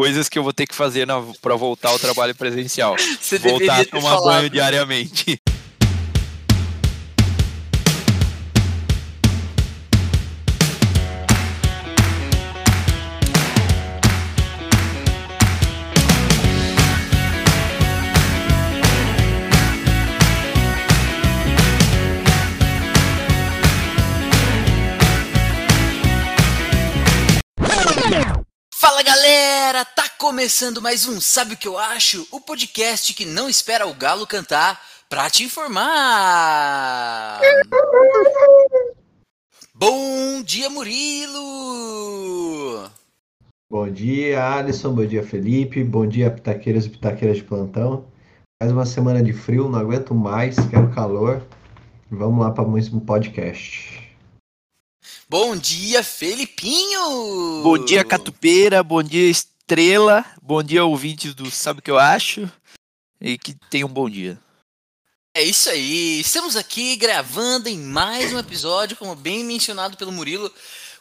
coisas que eu vou ter que fazer para voltar ao trabalho presencial. Você voltar a tomar banho diariamente. Galera, tá começando mais um Sabe o que eu acho? O podcast que não espera o galo cantar pra te informar. Bom dia, Murilo! Bom dia, Alisson. Bom dia, Felipe. Bom dia, pitaqueiras e pitaqueiras de plantão. Mais uma semana de frio, não aguento mais, quero calor. Vamos lá para mais um podcast. Bom dia, Felipinho! Bom dia, Catupeira, bom dia, Estrela, bom dia, ouvintes do Sabe o que eu acho? E que tenham um bom dia. É isso aí, estamos aqui gravando em mais um episódio, como bem mencionado pelo Murilo,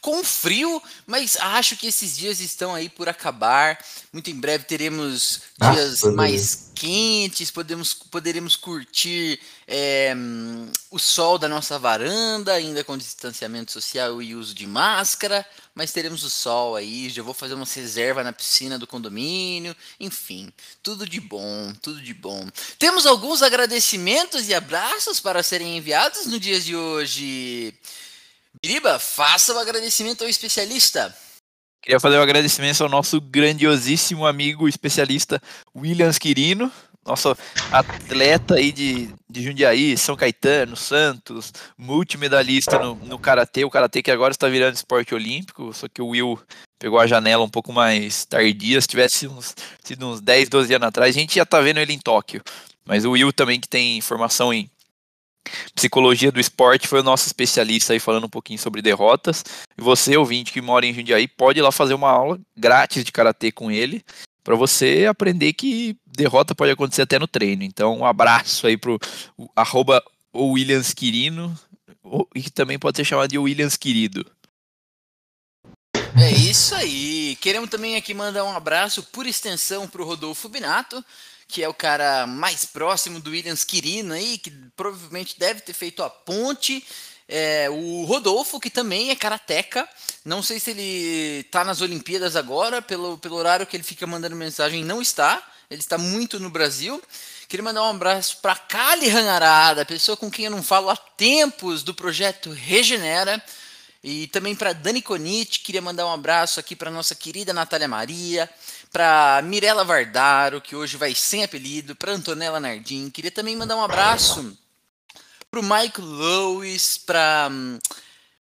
com frio, mas acho que esses dias estão aí por acabar. Muito em breve teremos dias mais quentes, podemos, poderemos curtir é, o sol da nossa varanda, ainda com distanciamento social e uso de máscara, mas teremos o sol aí. Já vou fazer uma reserva na piscina do condomínio, enfim, tudo de bom, tudo de bom. Temos alguns agradecimentos e abraços para serem enviados no dia de hoje. Biriba, faça o um agradecimento ao especialista. Queria fazer um agradecimento ao nosso grandiosíssimo amigo especialista Williams Quirino, nosso atleta aí de, de Jundiaí, São Caetano, Santos, multimedalista no, no Karatê, o Karatê que agora está virando esporte olímpico, só que o Will pegou a janela um pouco mais tardia, se tivesse uns, sido uns 10, 12 anos atrás, a gente já tá vendo ele em Tóquio. Mas o Will também que tem formação em Psicologia do Esporte foi o nosso especialista aí falando um pouquinho sobre derrotas. E você, ouvinte que mora em Jundiaí, pode ir lá fazer uma aula grátis de karatê com ele, para você aprender que derrota pode acontecer até no treino. Então, um abraço aí pro o, arroba Williams Quirino, e que também pode ser chamado de Williams Querido. É isso aí. Queremos também aqui mandar um abraço por extensão para o Rodolfo Binato, que é o cara mais próximo do Williams Quirino aí, que provavelmente deve ter feito a ponte. É, o Rodolfo, que também é karateca. Não sei se ele está nas Olimpíadas agora, pelo, pelo horário que ele fica mandando mensagem, não está. Ele está muito no Brasil. Queria mandar um abraço para Kali Hanarada, pessoa com quem eu não falo há tempos do projeto Regenera. E também para Dani Conite, queria mandar um abraço aqui para nossa querida Natália Maria, para Mirella Vardaro, que hoje vai sem apelido, para Antonella Nardim. Queria também mandar um abraço para o Michael Lewis, para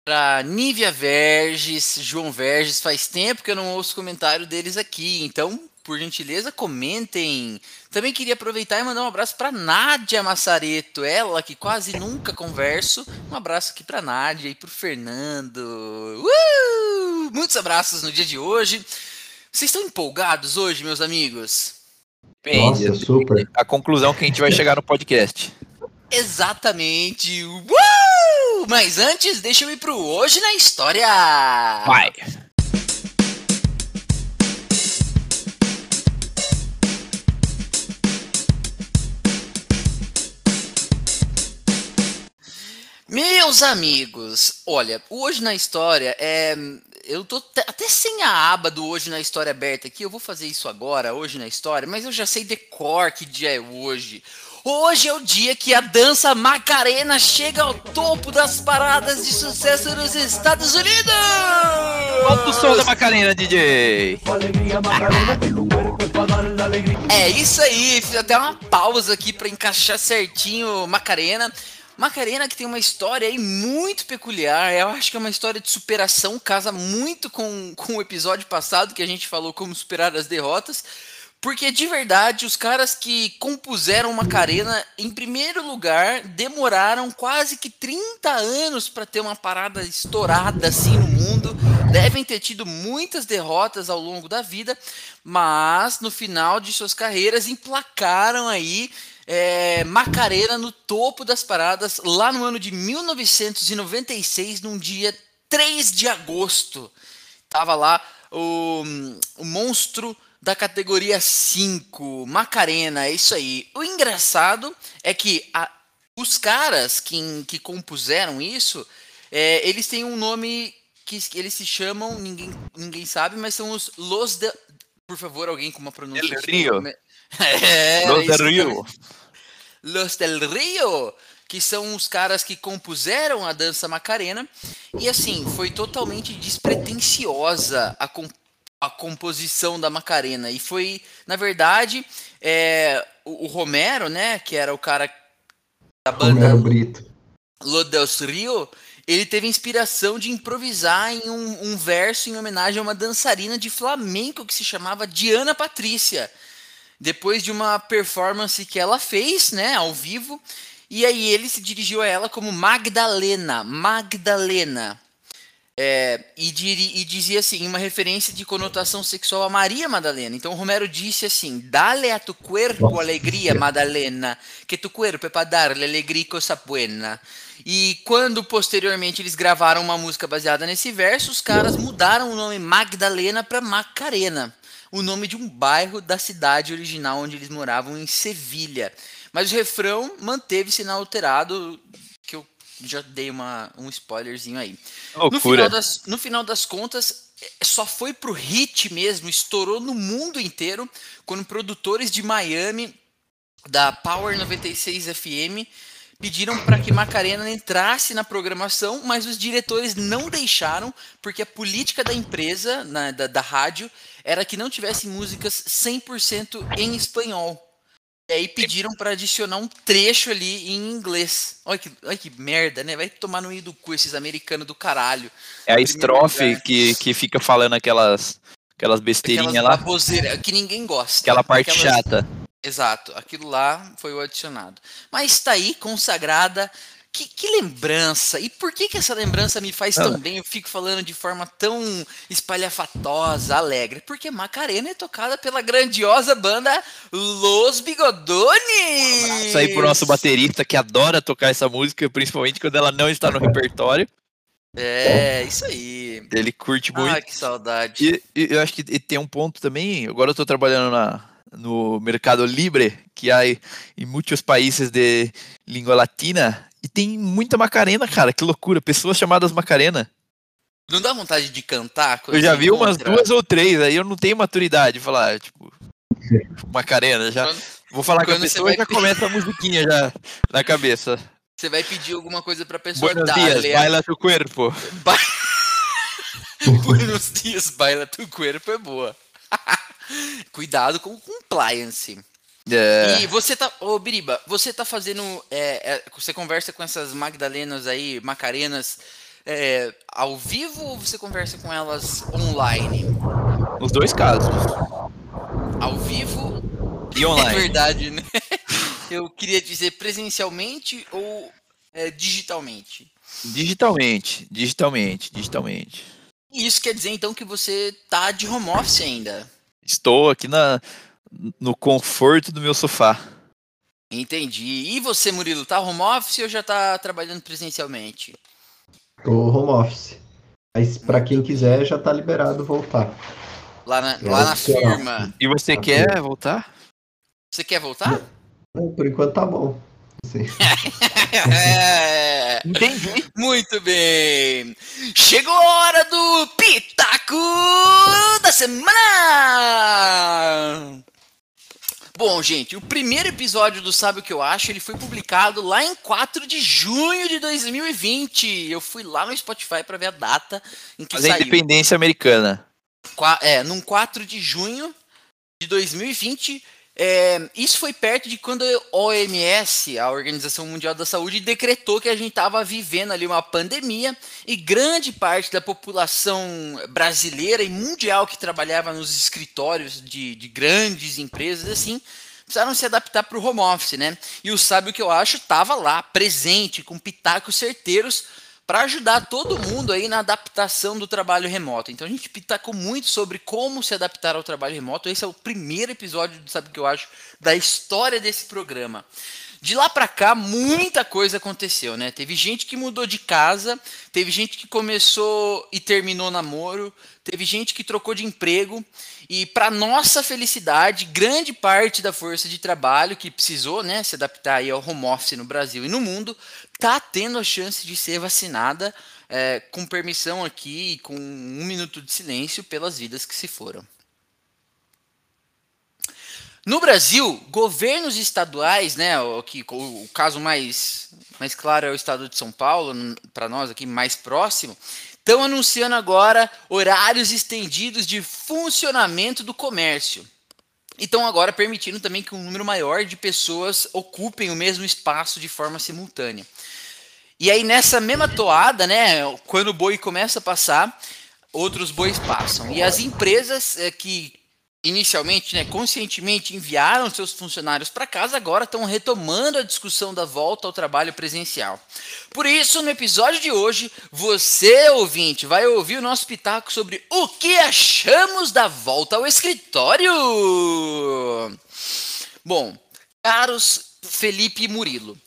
para Nívia Verges, João Verges. Faz tempo que eu não ouço comentário deles aqui, então, por gentileza, comentem. Também queria aproveitar e mandar um abraço para Nádia Massareto, ela que quase nunca converso. Um abraço aqui para Nádia e para o Fernando. Uh! Muitos abraços no dia de hoje. Vocês estão empolgados hoje, meus amigos? Nossa, super. A conclusão que a gente vai chegar no podcast. Exatamente. Uh! Mas antes, deixa eu ir pro Hoje na História. Vai. Meus amigos, olha, hoje na história é eu tô até sem a aba do Hoje na História aberta aqui. Eu vou fazer isso agora, hoje na história, mas eu já sei decor que dia é hoje. Hoje é o dia que a dança Macarena chega ao topo das paradas de sucesso nos Estados Unidos! Solta o som da Macarena, DJ! É isso aí, fiz até uma pausa aqui para encaixar certinho Macarena. Macarena que tem uma história aí muito peculiar, eu acho que é uma história de superação, casa muito com, com o episódio passado que a gente falou como superar as derrotas, porque de verdade os caras que compuseram Macarena, em primeiro lugar, demoraram quase que 30 anos para ter uma parada estourada assim no mundo, devem ter tido muitas derrotas ao longo da vida, mas no final de suas carreiras emplacaram aí é, Macarena no topo das paradas lá no ano de 1996, num dia 3 de agosto. Tava lá o, o monstro da categoria 5, Macarena, é isso aí. O engraçado é que a, os caras que, que compuseram isso, é, eles têm um nome que eles se chamam, ninguém, ninguém sabe, mas são os Los de... Por favor, alguém com uma pronúncia... Del Rio. É, Los del Rio. Los del Rio, que são os caras que compuseram a dança Macarena. E assim, foi totalmente despretensiosa a, comp a composição da Macarena. E foi, na verdade, é, o, o, Romero, né, que era o cara da banda Romero Brito. Los Rio, ele teve inspiração de improvisar em um, um, verso em homenagem a uma dançarina de flamenco que se chamava Diana Patrícia. Depois de uma performance que ela fez, né, ao vivo, e aí ele se dirigiu a ela como Magdalena, Magdalena. É, e, e, dizia assim, uma referência de conotação sexual a Maria Madalena. Então Romero disse assim: Dale a tu cuerpo alegria, Madalena, que tu cuerpo é para darle alegria cosa buena. E quando posteriormente eles gravaram uma música baseada nesse verso, os caras mudaram o nome Magdalena para Macarena, o nome de um bairro da cidade original onde eles moravam, em Sevilha. Mas o refrão manteve-se inalterado, que eu já dei uma, um spoilerzinho aí. No final, das, no final das contas, é, só foi pro hit mesmo, estourou no mundo inteiro, quando produtores de Miami, da Power 96 FM, pediram para que Macarena entrasse na programação, mas os diretores não deixaram, porque a política da empresa, na, da, da rádio, era que não tivesse músicas 100% em espanhol. E aí pediram para adicionar um trecho ali em inglês. Olha que, olha que merda, né? Vai tomar no meio do cu esses americanos do caralho. É a estrofe que, que fica falando aquelas, aquelas besteirinhas lá. que ninguém gosta. Aquela parte aquelas... chata. Exato, aquilo lá foi o adicionado. Mas está aí consagrada. Que, que, lembrança! E por que, que essa lembrança me faz tão bem? Eu fico falando de forma tão espalhafatosa, alegre. Porque Macarena é tocada pela grandiosa banda Los Bigodones! Isso aí pro nosso baterista que adora tocar essa música, principalmente quando ela não está no repertório. É, isso aí. Ele curte muito. Ah, que saudade. E, e eu acho que tem um ponto também. Agora eu tô trabalhando na, no Mercado Libre, que há em muitos países de língua latina, e tem muita Macarena, cara, que loucura, pessoas chamadas Macarena. Não dá vontade de cantar? Eu já vi umas duas ou três, aí eu não tenho maturidade de falar, tipo, Macarena, já quando, vou falar com a pessoa e já começa a musiquinha já na cabeça. Você vai pedir alguma coisa pra pessoa Buenos dias, baila tu corpo. Ba... Buenos dias, baila tu corpo é boa. Cuidado com o compliance. É. E você tá, ô Biriba, você tá fazendo, é, é, você conversa com essas Magdalenas aí, Macarenas, é, ao vivo ou você conversa com elas online? Os dois casos. Ao vivo e online. É verdade, né? Eu queria dizer presencialmente ou é, digitalmente? Digitalmente, digitalmente, digitalmente. Isso quer dizer então que você tá de home office ainda? Estou aqui na, no conforto do meu sofá. Entendi. E você, Murilo, tá home office ou já tá trabalhando presencialmente? Tô home office. Mas para quem quiser já tá liberado voltar. Lá na, lá na firma. E você na quer firma. voltar? Você quer voltar? Não, por enquanto tá bom. é... Entendi. Muito bem. Chegou a hora do Pitaco da Semana! Bom, gente, o primeiro episódio do Sabe o que eu acho, ele foi publicado lá em 4 de junho de 2020. Eu fui lá no Spotify para ver a data em que Mas saiu. independência americana. É, num 4 de junho de 2020, é, isso foi perto de quando a OMS, a Organização Mundial da Saúde, decretou que a gente estava vivendo ali uma pandemia e grande parte da população brasileira e mundial que trabalhava nos escritórios de, de grandes empresas assim precisaram se adaptar para o home office, né? E o Sabe o que eu acho estava lá, presente, com pitacos certeiros para ajudar todo mundo aí na adaptação do trabalho remoto. Então a gente pitacou muito sobre como se adaptar ao trabalho remoto. Esse é o primeiro episódio, sabe o que eu acho, da história desse programa. De lá para cá, muita coisa aconteceu, né? Teve gente que mudou de casa, teve gente que começou e terminou namoro, teve gente que trocou de emprego, e para nossa felicidade, grande parte da força de trabalho que precisou, né, se adaptar aí ao home office no Brasil e no mundo, tá tendo a chance de ser vacinada é, com permissão aqui, com um minuto de silêncio pelas vidas que se foram. No Brasil, governos estaduais, né, o, que, o, o caso mais, mais claro é o estado de São Paulo, para nós aqui mais próximo, estão anunciando agora horários estendidos de funcionamento do comércio. E estão agora permitindo também que um número maior de pessoas ocupem o mesmo espaço de forma simultânea. E aí, nessa mesma toada, né, quando o boi começa a passar, outros bois passam. E as empresas é, que inicialmente, né, conscientemente enviaram seus funcionários para casa, agora estão retomando a discussão da volta ao trabalho presencial. Por isso, no episódio de hoje, você, ouvinte, vai ouvir o nosso pitaco sobre o que achamos da volta ao escritório. Bom, caros Felipe e Murilo,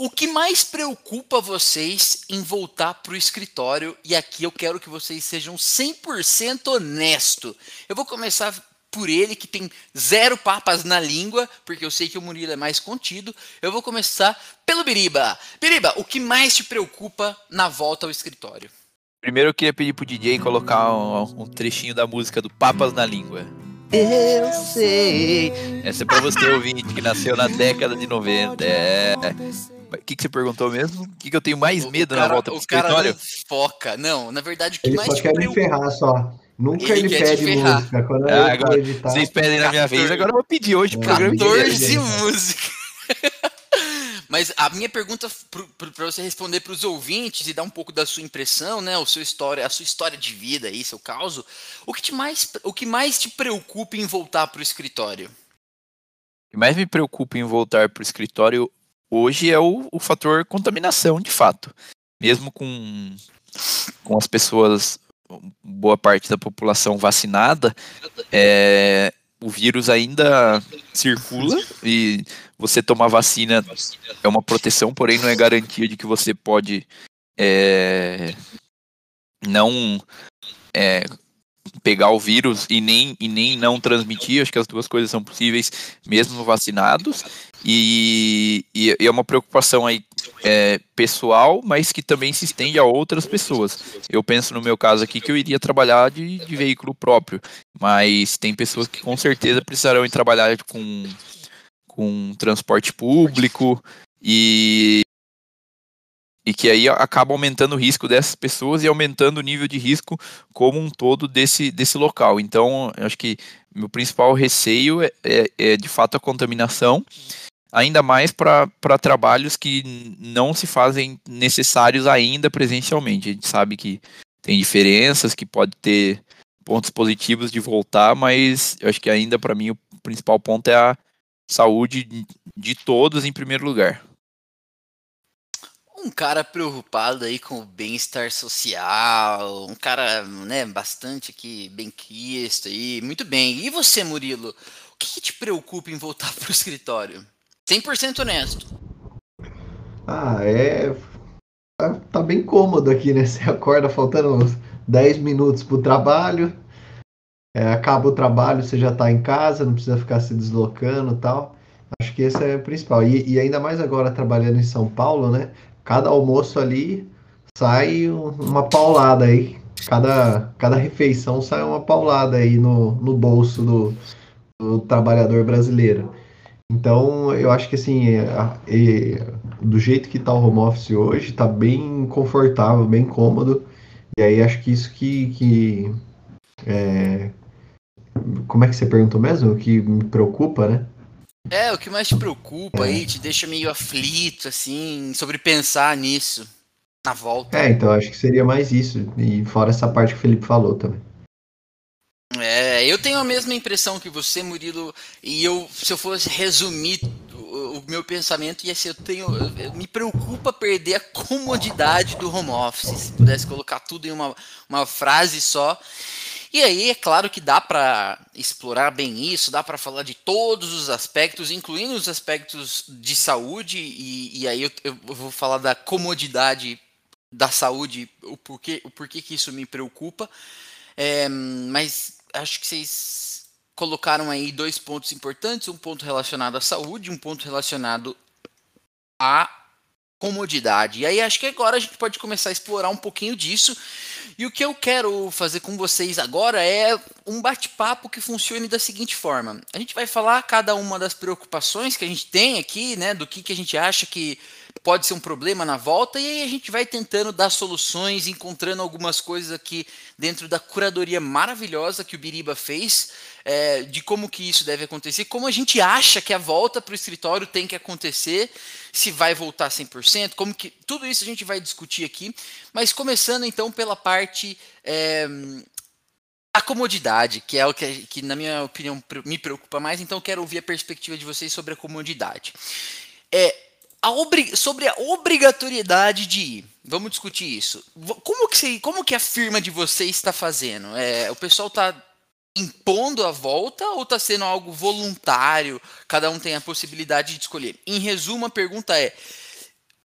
o que mais preocupa vocês em voltar para o escritório? E aqui eu quero que vocês sejam 100% honesto. Eu vou começar por ele, que tem zero papas na língua, porque eu sei que o Murilo é mais contido. Eu vou começar pelo Biriba. Biriba, o que mais te preocupa na volta ao escritório? Primeiro eu queria pedir pro DJ colocar um, um trechinho da música do Papas na Língua. Eu sei. Essa é pra você, ouvinte, que nasceu na década de 90. É. O que, que você perguntou mesmo? O que, que eu tenho mais medo cara, na volta pro o cara escritório? Não foca. Não, na verdade, o que Ele mais só te quer me preocupa... ferrar só. Nunca Ele ele, pede música. Quando Ah, agora, editar, vocês pedem na minha vez, agora eu vou pedir hoje o programa inteiro. 14 músicas. Mas a minha pergunta para você responder para os ouvintes e dar um pouco da sua impressão, né, o seu história, a sua história de vida aí, seu caso, o que, te mais, o que mais te preocupa em voltar para o escritório? O que mais me preocupa em voltar para o escritório hoje é o, o fator contaminação, de fato. Mesmo com, com as pessoas, boa parte da população vacinada, é, o vírus ainda circula e você tomar vacina é uma proteção, porém não é garantia de que você pode é, não é, pegar o vírus e nem, e nem não transmitir. Acho que as duas coisas são possíveis mesmo vacinados. E, e, é uma preocupação aí é, pessoal, mas que também se estende a outras pessoas. Eu penso no meu caso aqui que eu iria trabalhar de, de veículo próprio, mas tem pessoas que com certeza precisarão ir trabalhar com, com transporte público e, e que aí acaba aumentando o risco dessas pessoas e aumentando o nível de risco como um todo desse, desse local. Então, acho que meu principal receio é, é, é de fato a contaminação ainda mais para trabalhos que não se fazem necessários ainda presencialmente. A gente sabe que tem diferenças, que pode ter pontos positivos de voltar, mas eu acho que ainda para mim o principal ponto é a saúde de todos em primeiro lugar. Um cara preocupado aí com o bem-estar social, um cara, né, bastante aqui bem quisto aí, muito bem. E você, Murilo, o que, que te preocupa em voltar para o escritório? 100% honesto. Ah, é. Tá, tá bem cômodo aqui, né? Você acorda faltando uns 10 minutos pro trabalho. É, acaba o trabalho, você já tá em casa, não precisa ficar se deslocando tal. Acho que esse é o principal. E, e ainda mais agora trabalhando em São Paulo, né? Cada almoço ali sai uma paulada aí. Cada, cada refeição sai uma paulada aí no, no bolso do, do trabalhador brasileiro. Então, eu acho que assim, é, é, do jeito que está o home office hoje, está bem confortável, bem cômodo. E aí acho que isso que. que é... Como é que você perguntou mesmo? O que me preocupa, né? É, o que mais te preocupa é. aí, te deixa meio aflito, assim, sobre pensar nisso na volta. É, então acho que seria mais isso. E fora essa parte que o Felipe falou também. É, eu tenho a mesma impressão que você, Murilo, e eu, se eu fosse resumir o, o meu pensamento, ia ser, eu tenho, eu, me preocupa perder a comodidade do home office, se pudesse colocar tudo em uma, uma frase só. E aí é claro que dá para explorar bem isso, dá para falar de todos os aspectos, incluindo os aspectos de saúde, e, e aí eu, eu, vou falar da comodidade da saúde, o porquê, o porquê que isso me preocupa. É, mas acho que vocês colocaram aí dois pontos importantes, um ponto relacionado à saúde, um ponto relacionado à comodidade. E aí acho que agora a gente pode começar a explorar um pouquinho disso. E o que eu quero fazer com vocês agora é um bate-papo que funcione da seguinte forma. A gente vai falar cada uma das preocupações que a gente tem aqui, né, do que, que a gente acha que pode ser um problema na volta, e aí a gente vai tentando dar soluções, encontrando algumas coisas aqui dentro da curadoria maravilhosa que o Biriba fez, é, de como que isso deve acontecer, como a gente acha que a volta para o escritório tem que acontecer, se vai voltar 100%, como que tudo isso a gente vai discutir aqui, mas começando então pela parte é, a comodidade, que é o que, que, na minha opinião, me preocupa mais, então quero ouvir a perspectiva de vocês sobre a comodidade. É, a sobre a obrigatoriedade de ir. Vamos discutir isso. Como que, você, como que a firma de vocês está fazendo? É, o pessoal está impondo a volta ou está sendo algo voluntário? Cada um tem a possibilidade de escolher. Em resumo, a pergunta é: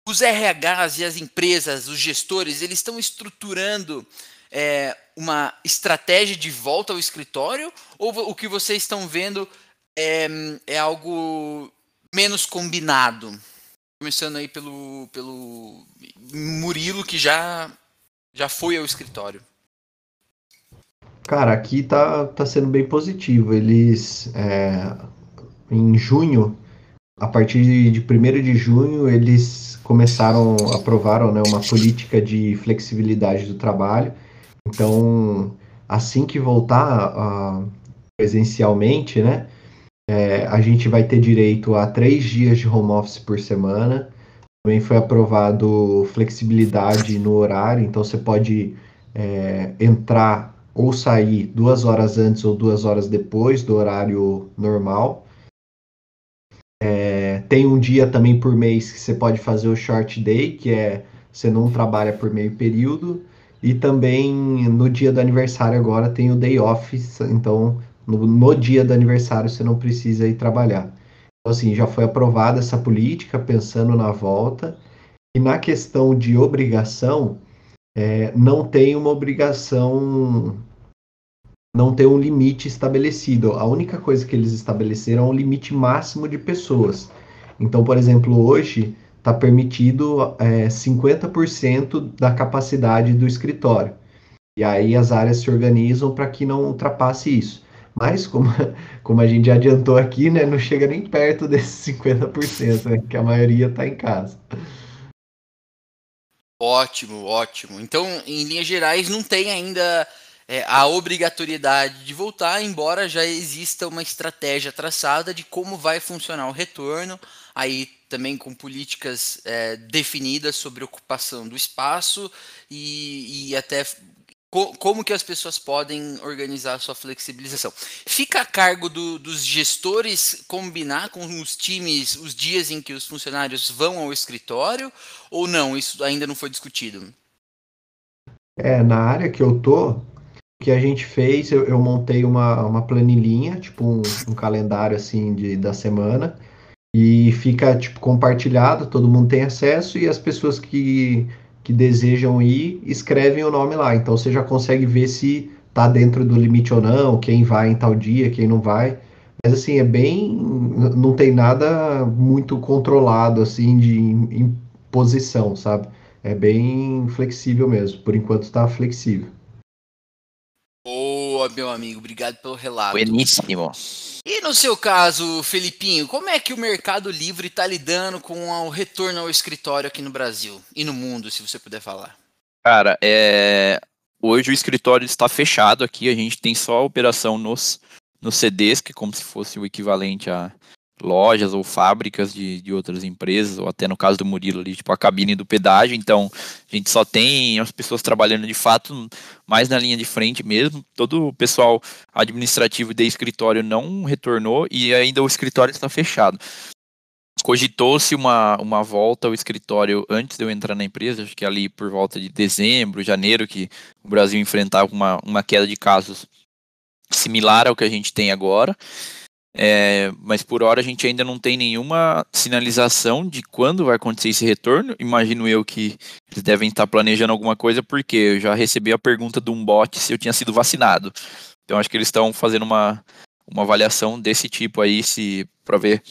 os RHs e as empresas, os gestores, eles estão estruturando é, uma estratégia de volta ao escritório ou o que vocês estão vendo é, é algo menos combinado? Começando aí pelo, pelo Murilo, que já, já foi ao escritório. Cara, aqui tá, tá sendo bem positivo. Eles, é, em junho, a partir de 1 de junho, eles começaram, aprovaram né, uma política de flexibilidade do trabalho. Então, assim que voltar uh, presencialmente, né, é, a gente vai ter direito a três dias de home office por semana. Também foi aprovado flexibilidade no horário, então você pode é, entrar ou sair duas horas antes ou duas horas depois do horário normal. É, tem um dia também por mês que você pode fazer o short day, que é você não trabalha por meio período. E também no dia do aniversário agora tem o day off, então no, no dia do aniversário você não precisa ir trabalhar. Então, assim, já foi aprovada essa política pensando na volta. E na questão de obrigação, é, não tem uma obrigação, não tem um limite estabelecido. A única coisa que eles estabeleceram é um limite máximo de pessoas. Então, por exemplo, hoje está permitido é, 50% da capacidade do escritório. E aí as áreas se organizam para que não ultrapasse isso. Mas, como, como a gente já adiantou aqui, né, não chega nem perto desses 50%, né, que a maioria está em casa. Ótimo, ótimo. Então, em linhas gerais, não tem ainda é, a obrigatoriedade de voltar, embora já exista uma estratégia traçada de como vai funcionar o retorno, aí também com políticas é, definidas sobre ocupação do espaço e, e até como que as pessoas podem organizar a sua flexibilização. Fica a cargo do, dos gestores combinar com os times os dias em que os funcionários vão ao escritório ou não? Isso ainda não foi discutido? É, na área que eu tô, que a gente fez, eu, eu montei uma, uma planilhinha, tipo um, um calendário assim de, da semana, e fica tipo compartilhado, todo mundo tem acesso, e as pessoas que que desejam ir, escrevem o nome lá. Então você já consegue ver se tá dentro do limite ou não, quem vai em tal dia, quem não vai. Mas assim, é bem. Não tem nada muito controlado assim de imposição, sabe? É bem flexível mesmo. Por enquanto está flexível. Boa, meu amigo. Obrigado pelo relato. Bueníssimo. E no seu caso, Felipinho, como é que o Mercado Livre está lidando com o retorno ao escritório aqui no Brasil e no mundo, se você puder falar? Cara, é... hoje o escritório está fechado aqui, a gente tem só a operação nos, nos CDs, que é como se fosse o equivalente a lojas ou fábricas de, de outras empresas, ou até no caso do Murilo ali, tipo a cabine do pedágio, então a gente só tem as pessoas trabalhando de fato mais na linha de frente mesmo, todo o pessoal administrativo de escritório não retornou e ainda o escritório está fechado. Cogitou-se uma, uma volta ao escritório antes de eu entrar na empresa, acho que ali por volta de dezembro, janeiro, que o Brasil enfrentava uma, uma queda de casos similar ao que a gente tem agora. É, mas por hora a gente ainda não tem nenhuma sinalização de quando vai acontecer esse retorno. Imagino eu que eles devem estar planejando alguma coisa, porque eu já recebi a pergunta de um bot se eu tinha sido vacinado. Então acho que eles estão fazendo uma, uma avaliação desse tipo aí, se para ver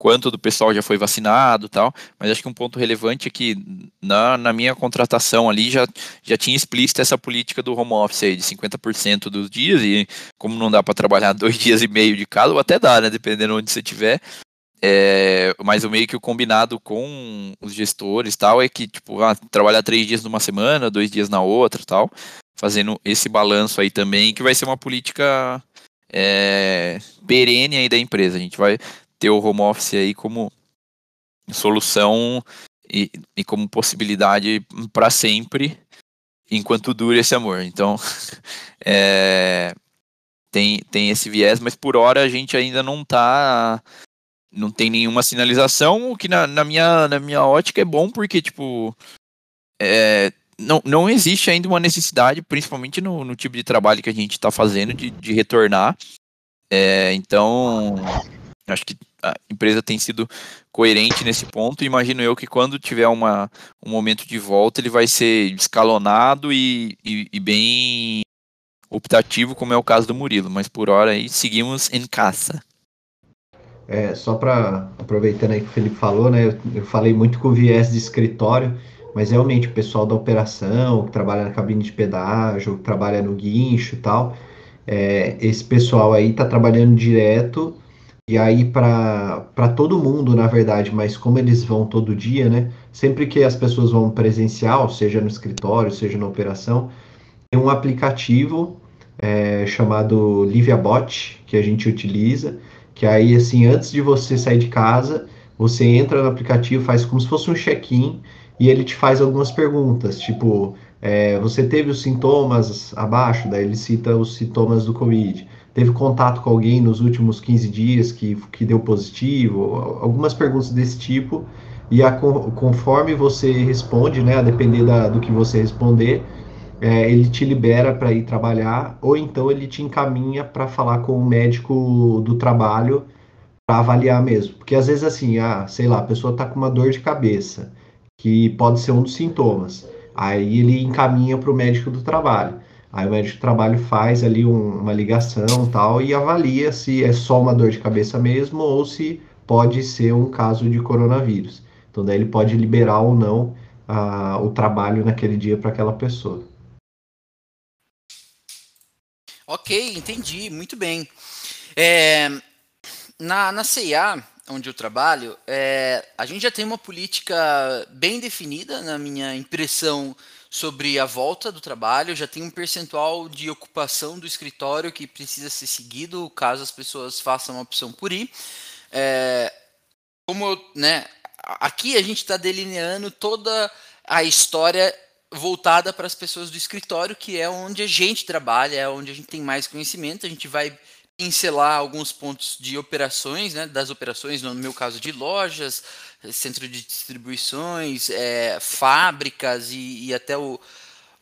quanto do pessoal já foi vacinado tal, mas acho que um ponto relevante é que na, na minha contratação ali já, já tinha explícita essa política do home office aí, de 50% dos dias, e como não dá para trabalhar dois dias e meio de casa, ou até dá, né, dependendo onde você estiver, é, mas o meio que o combinado com os gestores tal é que, tipo, ah, trabalhar três dias numa semana, dois dias na outra tal, fazendo esse balanço aí também, que vai ser uma política é, perene aí da empresa. A gente vai ter o home office aí como solução e, e como possibilidade para sempre, enquanto dure esse amor. Então, é, tem, tem esse viés, mas por hora a gente ainda não tá. Não tem nenhuma sinalização, o que na, na, minha, na minha ótica é bom, porque, tipo, é, não, não existe ainda uma necessidade, principalmente no, no tipo de trabalho que a gente está fazendo, de, de retornar. É, então, acho que a empresa tem sido coerente nesse ponto. Imagino eu que quando tiver uma, um momento de volta, ele vai ser escalonado e, e, e bem optativo, como é o caso do Murilo. Mas por hora aí seguimos em caça. É, só para aproveitando aí que o Felipe falou, né? Eu, eu falei muito com viés de escritório, mas realmente o pessoal da operação, que trabalha na cabine de pedágio, que trabalha no guincho e tal, é, esse pessoal aí está trabalhando direto e aí, para todo mundo, na verdade, mas como eles vão todo dia, né? Sempre que as pessoas vão presencial, seja no escritório, seja na operação, tem um aplicativo é, chamado LiviaBot, que a gente utiliza, que aí, assim, antes de você sair de casa, você entra no aplicativo, faz como se fosse um check-in, e ele te faz algumas perguntas, tipo, é, você teve os sintomas abaixo, daí ele cita os sintomas do Covid teve contato com alguém nos últimos 15 dias que, que deu positivo, algumas perguntas desse tipo, e a, conforme você responde, né, a depender da, do que você responder, é, ele te libera para ir trabalhar, ou então ele te encaminha para falar com o médico do trabalho para avaliar mesmo. Porque às vezes assim, ah, sei lá, a pessoa está com uma dor de cabeça, que pode ser um dos sintomas. Aí ele encaminha para o médico do trabalho. Aí o médico de trabalho faz ali um, uma ligação tal e avalia se é só uma dor de cabeça mesmo ou se pode ser um caso de coronavírus. Então daí ele pode liberar ou não o trabalho naquele dia para aquela pessoa. Ok, entendi, muito bem. É, na, na CIA, onde eu trabalho, é, a gente já tem uma política bem definida, na minha impressão, sobre a volta do trabalho, já tem um percentual de ocupação do escritório que precisa ser seguido caso as pessoas façam a opção por ir. É, como né, aqui a gente está delineando toda a história voltada para as pessoas do escritório, que é onde a gente trabalha, é onde a gente tem mais conhecimento. A gente vai pincelar alguns pontos de operações, né, das operações, no meu caso de lojas, centro de distribuições, é, fábricas e, e até o,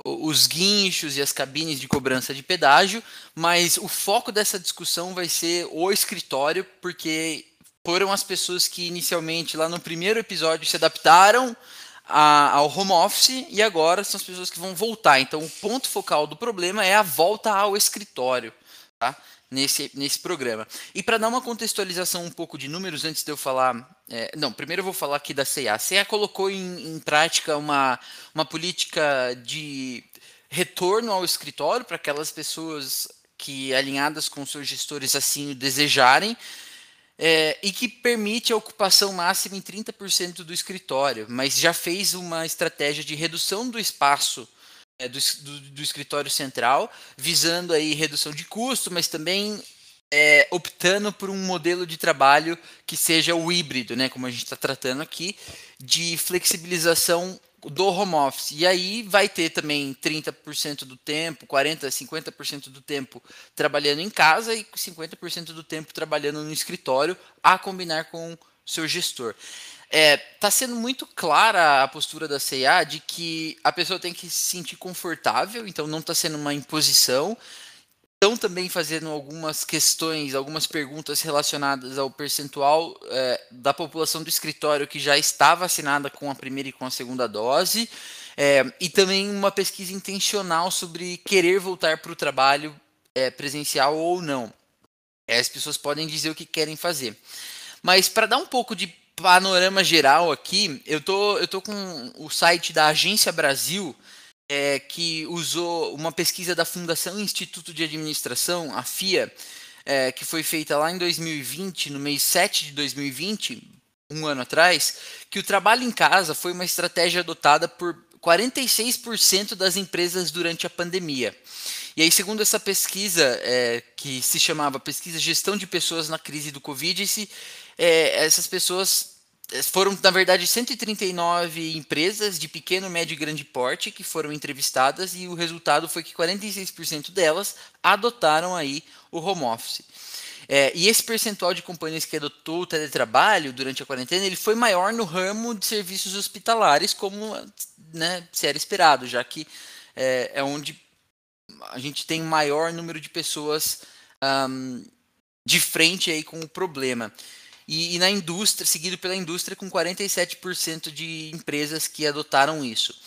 os guinchos e as cabines de cobrança de pedágio, mas o foco dessa discussão vai ser o escritório, porque foram as pessoas que inicialmente, lá no primeiro episódio, se adaptaram a, ao home office e agora são as pessoas que vão voltar. Então, o ponto focal do problema é a volta ao escritório. Tá? Nesse, nesse programa. E para dar uma contextualização um pouco de números, antes de eu falar. É, não, primeiro eu vou falar aqui da CEA. A CEA colocou em, em prática uma, uma política de retorno ao escritório para aquelas pessoas que, alinhadas com seus gestores, assim o desejarem. É, e que permite a ocupação máxima em 30% do escritório, mas já fez uma estratégia de redução do espaço do, do, do, escritório central, visando aí redução de custo, mas também é, optando por um modelo de trabalho que seja o híbrido, né, como a gente está tratando aqui, de flexibilização do home office. E aí vai ter também 30% do tempo, 40%, 50% do tempo trabalhando em casa e 50% do tempo trabalhando no escritório, a combinar com seu gestor é, tá sendo muito clara a postura da CIA de que a pessoa tem que se sentir confortável, então não está sendo uma imposição. estão também fazendo algumas questões, algumas perguntas relacionadas ao percentual é, da população do escritório que já está vacinada com a primeira e com a segunda dose, é, e também uma pesquisa intencional sobre querer voltar para o trabalho é, presencial ou não. É, as pessoas podem dizer o que querem fazer. Mas para dar um pouco de panorama geral aqui, eu tô, eu tô com o site da Agência Brasil, é, que usou uma pesquisa da Fundação Instituto de Administração, a FIA, é, que foi feita lá em 2020, no mês 7 de 2020, um ano atrás, que o trabalho em casa foi uma estratégia adotada por 46% das empresas durante a pandemia. E aí, segundo essa pesquisa, é, que se chamava Pesquisa Gestão de Pessoas na Crise do Covid, é, essas pessoas foram, na verdade, 139 empresas de pequeno, médio e grande porte que foram entrevistadas e o resultado foi que 46% delas adotaram aí o home office. É, e esse percentual de companhias que adotou o teletrabalho durante a quarentena ele foi maior no ramo de serviços hospitalares, como né, se era esperado, já que é, é onde a gente tem maior número de pessoas um, de frente aí com o problema e, e na indústria, seguido pela indústria, com 47% de empresas que adotaram isso.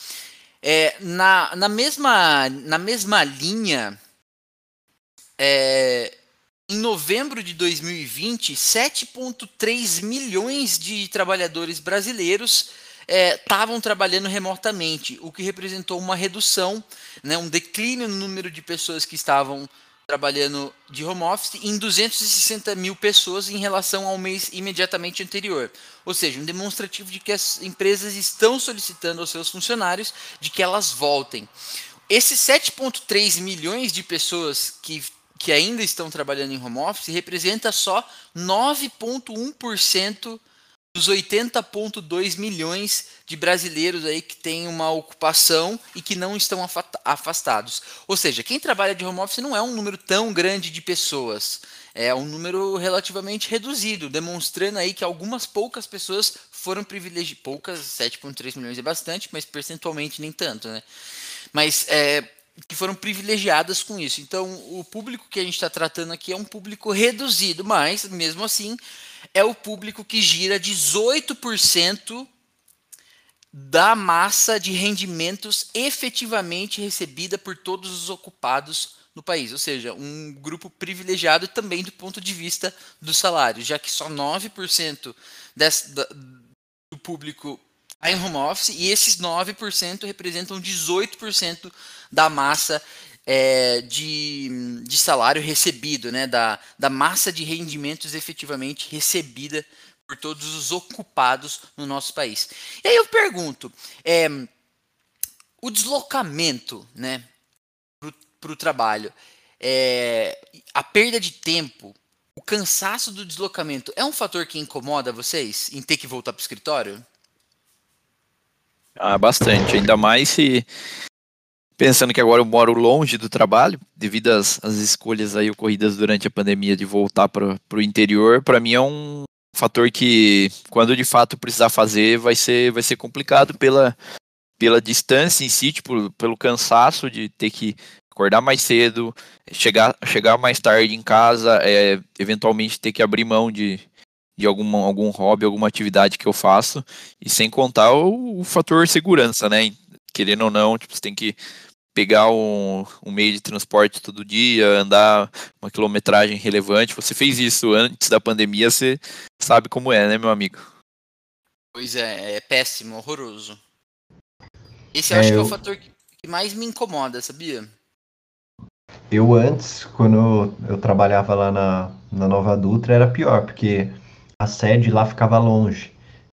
É, na, na, mesma, na mesma linha, é, em novembro de 2020, 7,3 milhões de trabalhadores brasileiros estavam é, trabalhando remotamente, o que representou uma redução, né, um declínio no número de pessoas que estavam trabalhando de home office em 260 mil pessoas em relação ao mês imediatamente anterior. Ou seja, um demonstrativo de que as empresas estão solicitando aos seus funcionários de que elas voltem. Esses 7,3 milhões de pessoas que, que ainda estão trabalhando em home office representa só 9,1% dos 80,2 milhões de brasileiros aí que têm uma ocupação e que não estão afastados. Ou seja, quem trabalha de home office não é um número tão grande de pessoas, é um número relativamente reduzido, demonstrando aí que algumas poucas pessoas foram privilegiadas, poucas, 7,3 milhões é bastante, mas percentualmente nem tanto, né? Mas é, que foram privilegiadas com isso. Então, o público que a gente está tratando aqui é um público reduzido, mas mesmo assim é o público que gira 18% da massa de rendimentos efetivamente recebida por todos os ocupados no país, ou seja, um grupo privilegiado também do ponto de vista do salário, já que só 9% desse, do público está em home office e esses 9% representam 18% da massa é, de, de salário recebido, né, da, da massa de rendimentos efetivamente recebida por todos os ocupados no nosso país. E aí eu pergunto, é, o deslocamento né, para o trabalho, é, a perda de tempo, o cansaço do deslocamento é um fator que incomoda vocês em ter que voltar para o escritório? Ah, bastante. Ainda mais se pensando que agora eu moro longe do trabalho, devido às, às escolhas aí ocorridas durante a pandemia de voltar para o interior, para mim é um fator que, quando de fato precisar fazer, vai ser, vai ser complicado pela, pela distância em si, tipo, pelo cansaço de ter que acordar mais cedo, chegar, chegar mais tarde em casa, é, eventualmente ter que abrir mão de, de algum, algum hobby, alguma atividade que eu faço, e sem contar o, o fator segurança, né? Querendo ou não, tipo, você tem que pegar um, um, meio de transporte todo dia, andar uma quilometragem relevante. Você fez isso antes da pandemia, você sabe como é, né, meu amigo? Pois é, é péssimo, horroroso. Esse eu é, acho que é o fator que mais me incomoda, sabia? Eu antes, quando eu trabalhava lá na, na Nova Dutra, era pior, porque a sede lá ficava longe.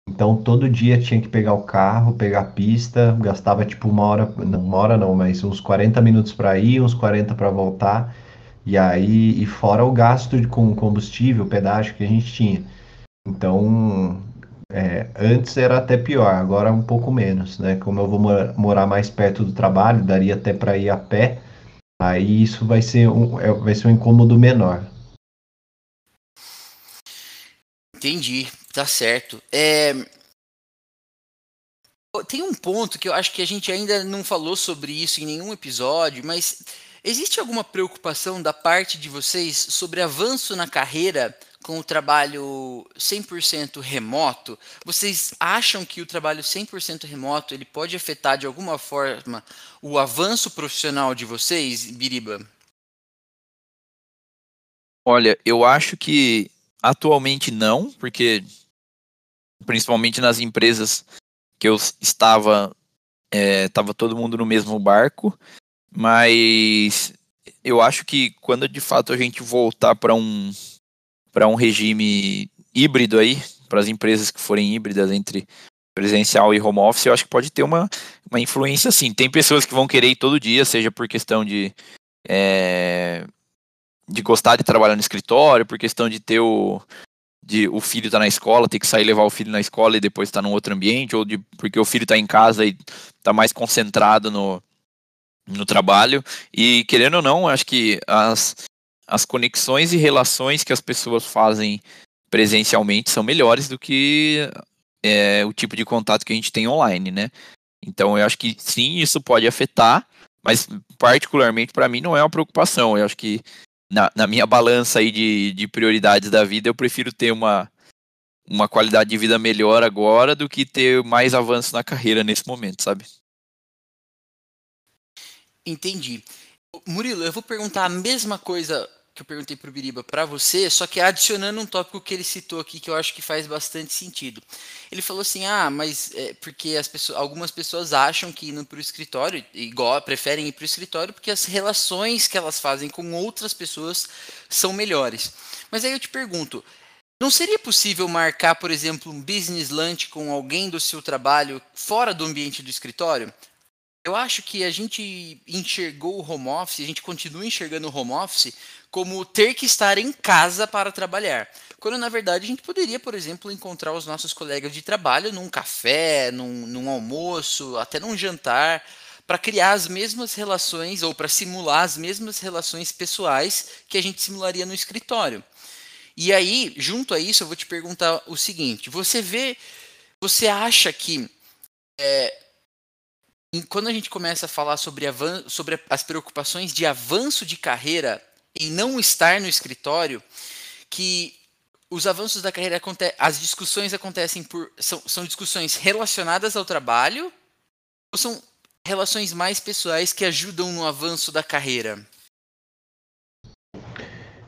Então todo dia tinha que pegar o carro, pegar a pista, gastava tipo uma hora, não, uma hora não, mas uns 40 minutos para ir, uns 40 para voltar. E aí, e fora o gasto de, com combustível, pedágio que a gente tinha. Então, é, antes era até pior, agora um pouco menos, né? Como eu vou morar mais perto do trabalho, daria até para ir a pé. Aí isso vai ser um, é, vai ser um incômodo menor. Entendi, tá certo. É... Tem um ponto que eu acho que a gente ainda não falou sobre isso em nenhum episódio, mas Existe alguma preocupação da parte de vocês sobre avanço na carreira com o trabalho 100% remoto? Vocês acham que o trabalho 100% remoto ele pode afetar de alguma forma o avanço profissional de vocês, Biriba? Olha, eu acho que atualmente não, porque principalmente nas empresas que eu estava, estava é, todo mundo no mesmo barco mas eu acho que quando de fato a gente voltar para um para um regime híbrido aí, para as empresas que forem híbridas entre presencial e home office, eu acho que pode ter uma, uma influência sim. Tem pessoas que vão querer ir todo dia, seja por questão de é, de gostar de trabalhar no escritório, por questão de ter o de o filho tá na escola, ter que sair levar o filho na escola e depois estar tá num outro ambiente, ou de porque o filho está em casa e está mais concentrado no, no trabalho. E querendo ou não, acho que as, as conexões e relações que as pessoas fazem presencialmente são melhores do que é, o tipo de contato que a gente tem online, né? Então eu acho que sim, isso pode afetar, mas particularmente para mim não é uma preocupação. Eu acho que na, na minha balança aí de, de prioridades da vida, eu prefiro ter uma, uma qualidade de vida melhor agora do que ter mais avanço na carreira nesse momento, sabe? Entendi. Murilo, eu vou perguntar a mesma coisa que eu perguntei para o Biriba para você, só que adicionando um tópico que ele citou aqui que eu acho que faz bastante sentido. Ele falou assim: ah, mas é porque as pessoas, algumas pessoas acham que indo para o escritório, igual preferem ir para o escritório porque as relações que elas fazem com outras pessoas são melhores. Mas aí eu te pergunto. Não seria possível marcar, por exemplo, um business lunch com alguém do seu trabalho fora do ambiente do escritório? Eu acho que a gente enxergou o home office, a gente continua enxergando o home office como ter que estar em casa para trabalhar. Quando na verdade a gente poderia, por exemplo, encontrar os nossos colegas de trabalho num café, num, num almoço, até num jantar, para criar as mesmas relações ou para simular as mesmas relações pessoais que a gente simularia no escritório. E aí, junto a isso, eu vou te perguntar o seguinte: você vê, você acha que é, quando a gente começa a falar sobre, sobre as preocupações de avanço de carreira em não estar no escritório, que os avanços da carreira as discussões acontecem por são, são discussões relacionadas ao trabalho ou são relações mais pessoais que ajudam no avanço da carreira?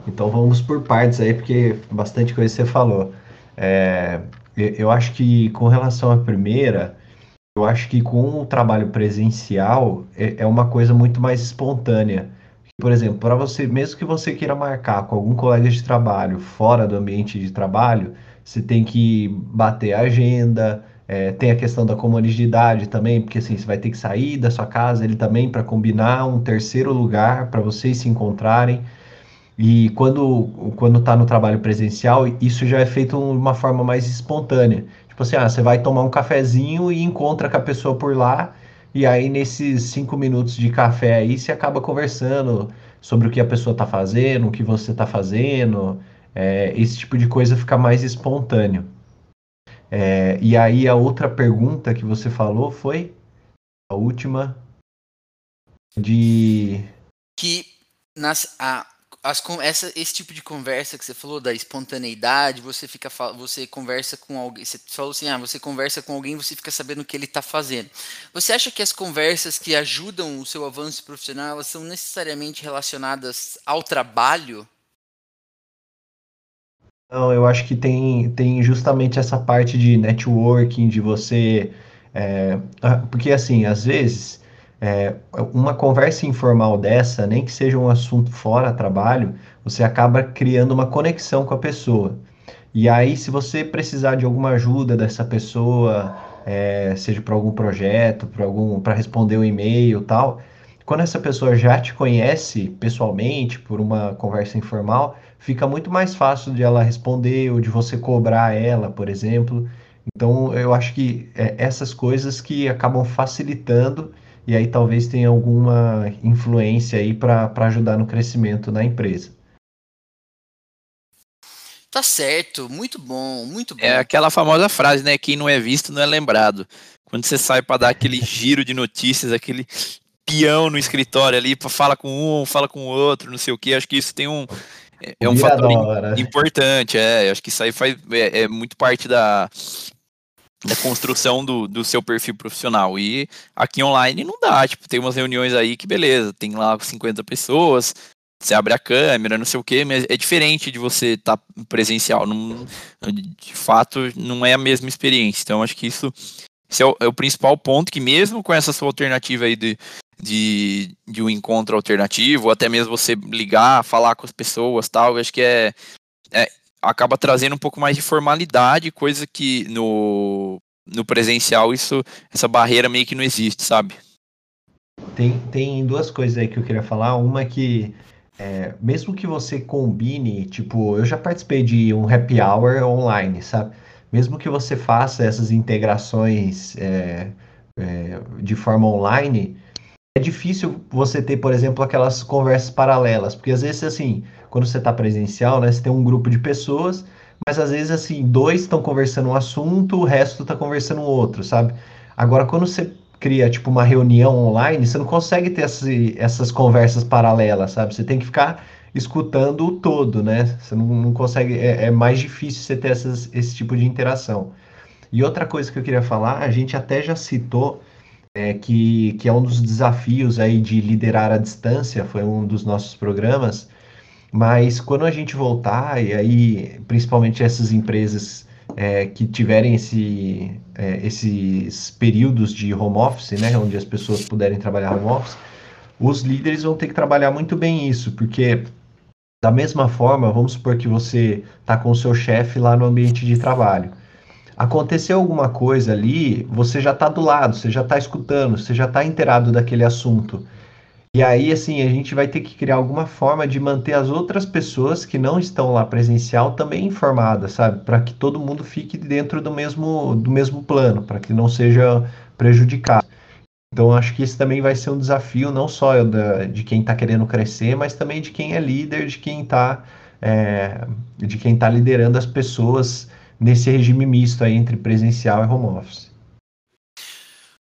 Então vamos por partes aí, porque bastante coisa você falou. É, eu acho que com relação à primeira, eu acho que com o trabalho presencial é, é uma coisa muito mais espontânea. Por exemplo, para você, mesmo que você queira marcar com algum colega de trabalho fora do ambiente de trabalho, você tem que bater a agenda, é, tem a questão da comunidade também, porque assim, você vai ter que sair da sua casa ele também para combinar um terceiro lugar para vocês se encontrarem. E quando quando está no trabalho presencial, isso já é feito de uma forma mais espontânea. Tipo assim, ah, você vai tomar um cafezinho e encontra com a pessoa por lá, e aí nesses cinco minutos de café aí você acaba conversando sobre o que a pessoa está fazendo, o que você está fazendo, é, esse tipo de coisa fica mais espontâneo. É, e aí a outra pergunta que você falou foi a última de que nas, a, as, essa, esse tipo de conversa que você falou da espontaneidade, você fica você conversa com alguém, você falou assim, ah, você conversa com alguém, você fica sabendo o que ele está fazendo. Você acha que as conversas que ajudam o seu avanço profissional, elas são necessariamente relacionadas ao trabalho? Não, eu acho que tem, tem justamente essa parte de networking, de você. É, porque assim, às vezes é, uma conversa informal dessa, nem que seja um assunto fora trabalho, você acaba criando uma conexão com a pessoa. E aí, se você precisar de alguma ajuda dessa pessoa, é, seja para algum projeto, para algum, para responder um e-mail, tal, quando essa pessoa já te conhece pessoalmente por uma conversa informal, fica muito mais fácil de ela responder ou de você cobrar ela, por exemplo. Então, eu acho que é, essas coisas que acabam facilitando e aí talvez tenha alguma influência aí para ajudar no crescimento da empresa. Tá certo, muito bom, muito bom. É aquela famosa frase, né? Quem não é visto não é lembrado. Quando você sai para dar aquele giro de notícias, aquele peão no escritório ali, fala com um, fala com o outro, não sei o que. Acho que isso tem um. É, é um fator importante, é. Acho que isso aí faz, é, é muito parte da, da construção do, do seu perfil profissional. E aqui online não dá, tipo, tem umas reuniões aí que beleza, tem lá 50 pessoas, você abre a câmera, não sei o que, mas é diferente de você estar tá presencial. Não, de fato, não é a mesma experiência. Então, acho que isso, isso é, o, é, o, principal ponto que mesmo com essa sua alternativa aí de, de, de um encontro alternativo, ou até mesmo você ligar, falar com as pessoas tal, acho que é, é acaba trazendo um pouco mais de formalidade, coisa que no, no presencial isso essa barreira meio que não existe, sabe? Tem, tem duas coisas aí que eu queria falar. Uma que é, mesmo que você combine, tipo, eu já participei de um happy hour online, sabe? Mesmo que você faça essas integrações é, é, de forma online, é difícil você ter, por exemplo, aquelas conversas paralelas, porque às vezes, assim, quando você está presencial, né, você tem um grupo de pessoas, mas às vezes, assim, dois estão conversando um assunto, o resto está conversando outro, sabe? Agora, quando você cria, tipo, uma reunião online, você não consegue ter esse, essas conversas paralelas, sabe? Você tem que ficar escutando o todo, né? Você não, não consegue, é, é, mais difícil você ter essas, esse tipo de interação. E outra coisa que eu queria falar, a gente até já citou é, que, que é um dos desafios aí de liderar à distância, foi um dos nossos programas, mas quando a gente voltar, e aí principalmente essas empresas é, que tiverem esse, é, esses períodos de home office, né, onde as pessoas puderem trabalhar home office, os líderes vão ter que trabalhar muito bem isso, porque da mesma forma, vamos supor que você está com o seu chefe lá no ambiente de trabalho aconteceu alguma coisa ali, você já está do lado, você já está escutando, você já está inteirado daquele assunto. E aí, assim, a gente vai ter que criar alguma forma de manter as outras pessoas que não estão lá presencial também informadas, sabe? Para que todo mundo fique dentro do mesmo, do mesmo plano, para que não seja prejudicado. Então, acho que esse também vai ser um desafio, não só da, de quem está querendo crescer, mas também de quem é líder, de quem está é, de quem está liderando as pessoas nesse regime misto aí entre presencial e home office.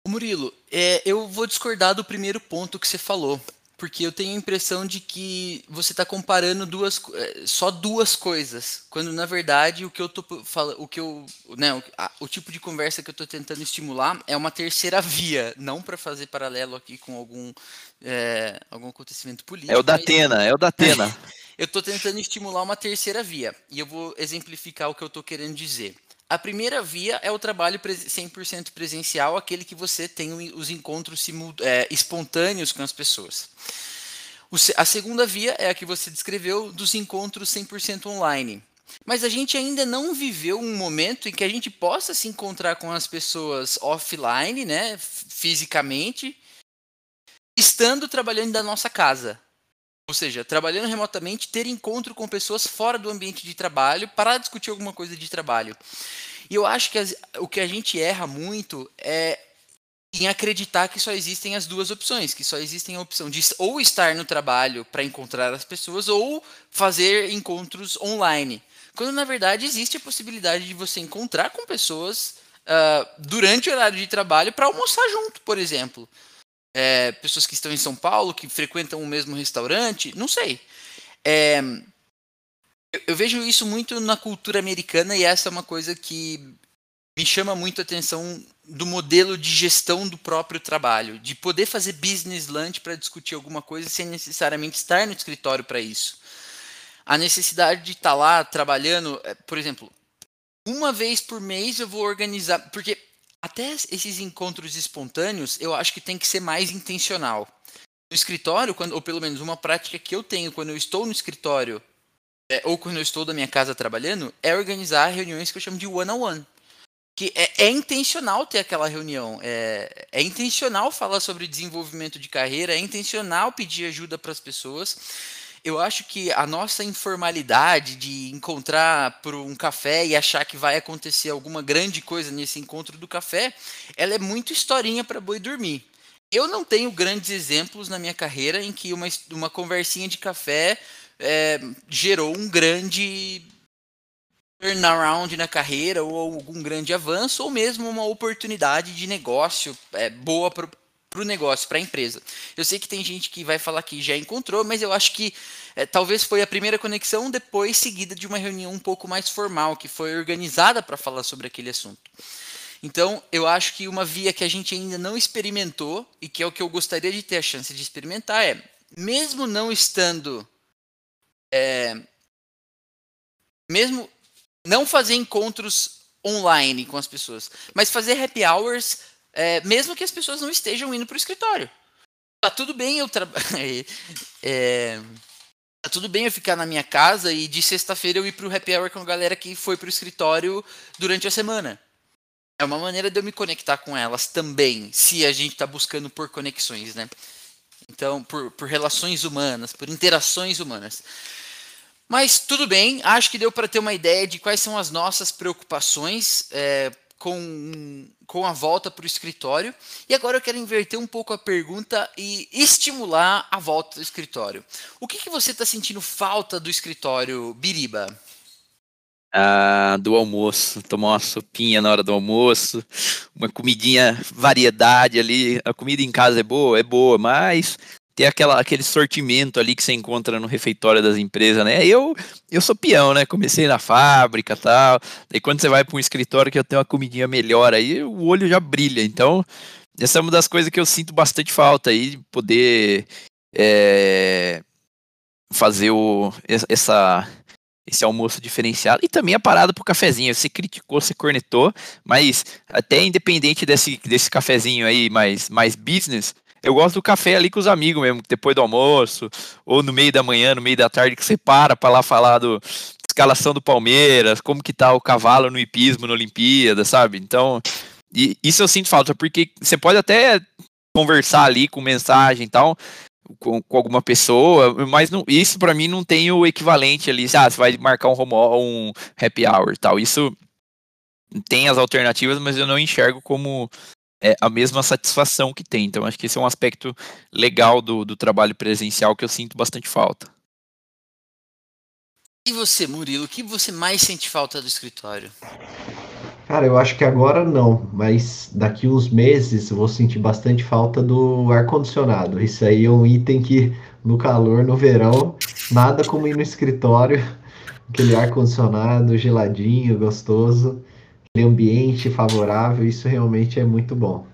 Murilo, é, eu vou discordar do primeiro ponto que você falou, porque eu tenho a impressão de que você está comparando duas, é, só duas coisas, quando na verdade o que eu tô o que eu, né, o, a, o tipo de conversa que eu estou tentando estimular é uma terceira via, não para fazer paralelo aqui com algum é, algum acontecimento político. É o da Atena, é o da Atena. eu estou tentando estimular uma terceira via. E eu vou exemplificar o que eu estou querendo dizer. A primeira via é o trabalho 100% presencial, aquele que você tem os encontros é, espontâneos com as pessoas. A segunda via é a que você descreveu dos encontros 100% online. Mas a gente ainda não viveu um momento em que a gente possa se encontrar com as pessoas offline, né, fisicamente, estando trabalhando da nossa casa. Ou seja, trabalhando remotamente, ter encontro com pessoas fora do ambiente de trabalho para discutir alguma coisa de trabalho. E eu acho que as, o que a gente erra muito é em acreditar que só existem as duas opções, que só existem a opção de ou estar no trabalho para encontrar as pessoas ou fazer encontros online. Quando na verdade existe a possibilidade de você encontrar com pessoas uh, durante o horário de trabalho para almoçar junto, por exemplo é, pessoas que estão em São Paulo, que frequentam o mesmo restaurante, não sei. É, eu, eu, vejo isso muito na cultura americana e essa é uma coisa que me chama muito a atenção do modelo de gestão do próprio trabalho, de poder fazer business lunch para discutir alguma coisa sem necessariamente estar no escritório para isso. A necessidade de estar lá trabalhando, é, por exemplo, uma vez por mês eu vou organizar, porque até esses encontros espontâneos, eu acho que tem que ser mais intencional. No escritório, quando, ou pelo menos uma prática que eu tenho quando eu estou no escritório, é, ou quando eu estou da minha casa trabalhando, é organizar reuniões que eu chamo de one-on-one. -on -one. Que é, é, intencional ter aquela reunião, é, é intencional falar sobre desenvolvimento de carreira, é intencional pedir ajuda para as pessoas eu acho que a nossa informalidade de encontrar por um café e achar que vai acontecer alguma grande coisa nesse encontro do café, ela é muito historinha para boi dormir. Eu não tenho grandes exemplos na minha carreira em que uma, uma conversinha de café é, gerou um grande turnaround na carreira ou algum grande avanço ou mesmo uma oportunidade de negócio é, boa para para o negócio, para a empresa. Eu sei que tem gente que vai falar que já encontrou, mas eu acho que é, talvez foi a primeira conexão, depois seguida de uma reunião um pouco mais formal, que foi organizada para falar sobre aquele assunto. Então, eu acho que uma via que a gente ainda não experimentou, e que é o que eu gostaria de ter a chance de experimentar, é, mesmo não estando. É, mesmo não fazer encontros online com as pessoas, mas fazer happy hours, é, mesmo que as pessoas não estejam indo para o escritório. Tá tudo bem eu é, tá tudo bem eu ficar na minha casa e de sexta-feira eu ir para o happy hour com a galera que foi para o escritório durante a semana. É uma maneira de eu me conectar com elas também, se a gente está buscando por conexões, né? Então, por, por relações humanas, por interações humanas. Mas tudo bem, acho que deu para ter uma ideia de quais são as nossas preocupações é, com, com a volta para o escritório. E agora eu quero inverter um pouco a pergunta e estimular a volta do escritório. O que, que você está sentindo falta do escritório, Biriba? Ah, do almoço, tomar uma sopinha na hora do almoço, uma comidinha, variedade ali. A comida em casa é boa, é boa, mas ter aquela, aquele sortimento ali que você encontra no refeitório das empresas, né? Eu, eu sou peão, né? Comecei na fábrica tal. Daí quando você vai para um escritório que eu tenho uma comidinha melhor aí, o olho já brilha. Então, essa é uma das coisas que eu sinto bastante falta aí, poder é, fazer o, essa esse almoço diferenciado e também a parada pro cafezinho. Você criticou, você cornetou, mas até independente desse, desse cafezinho aí mais, mais business, eu gosto do café ali com os amigos mesmo, depois do almoço, ou no meio da manhã, no meio da tarde, que você para para lá falar do escalação do Palmeiras, como que tá o cavalo no hipismo na Olimpíada, sabe? Então, isso eu sinto falta, porque você pode até conversar ali com mensagem e tal, com, com alguma pessoa, mas não, isso para mim não tem o equivalente ali, ah, você vai marcar um, home, um happy hour tal. Isso tem as alternativas, mas eu não enxergo como é, a mesma satisfação que tem. Então acho que esse é um aspecto legal do, do trabalho presencial que eu sinto bastante falta. E você, Murilo, o que você mais sente falta do escritório? Cara, eu acho que agora não, mas daqui uns meses eu vou sentir bastante falta do ar-condicionado. Isso aí é um item que no calor, no verão, nada como ir no escritório, aquele ar-condicionado geladinho, gostoso, ambiente favorável, isso realmente é muito bom.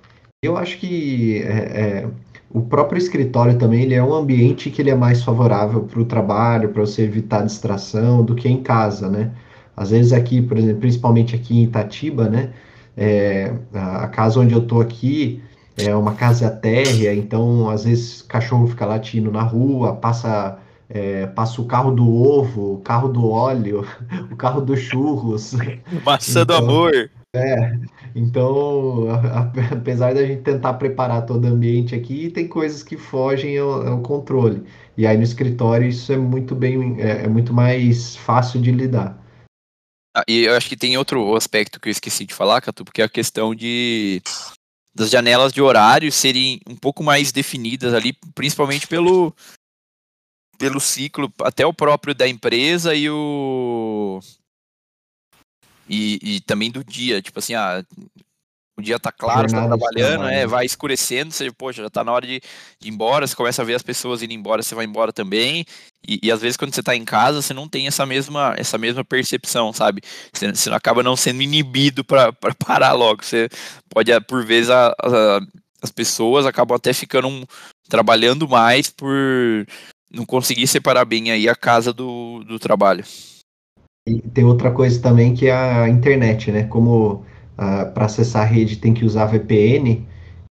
Eu acho que é, é, o próprio escritório também ele é um ambiente que ele é mais favorável para o trabalho, para você evitar distração, do que em casa, né? Às vezes aqui, por exemplo, principalmente aqui em Itatiba, né? É, a, casa onde eu tô aqui é uma casa térrea, então às vezes cachorro fica latindo na rua, passa é, passa o carro do ovo, o carro do óleo, o carro dos churros. Maçã então, do amor. É, então, apesar da gente tentar preparar todo o ambiente aqui, tem coisas que fogem ao, ao controle. E aí no escritório isso é muito bem, é, é muito mais fácil de lidar. Ah, e eu acho que tem outro aspecto que eu esqueci de falar, Catu, porque é a questão de das janelas de horário serem um pouco mais definidas ali, principalmente pelo pelo ciclo, até o próprio da empresa e o e, e também do dia, tipo assim, ah, o dia tá claro, você tá trabalhando, é, vai escurecendo, você, poxa, já tá na hora de, de, ir embora, você começa a ver as pessoas indo embora, você vai embora também, e, e às vezes quando você tá em casa, você não tem essa mesma, essa mesma percepção, sabe? Você, você acaba não sendo inibido para parar logo, você pode, por vezes, a, a, as pessoas acabam até ficando um, trabalhando mais por não conseguir separar bem aí a casa do, do trabalho. E tem outra coisa também que é a internet, né? Como uh, para acessar a rede tem que usar VPN.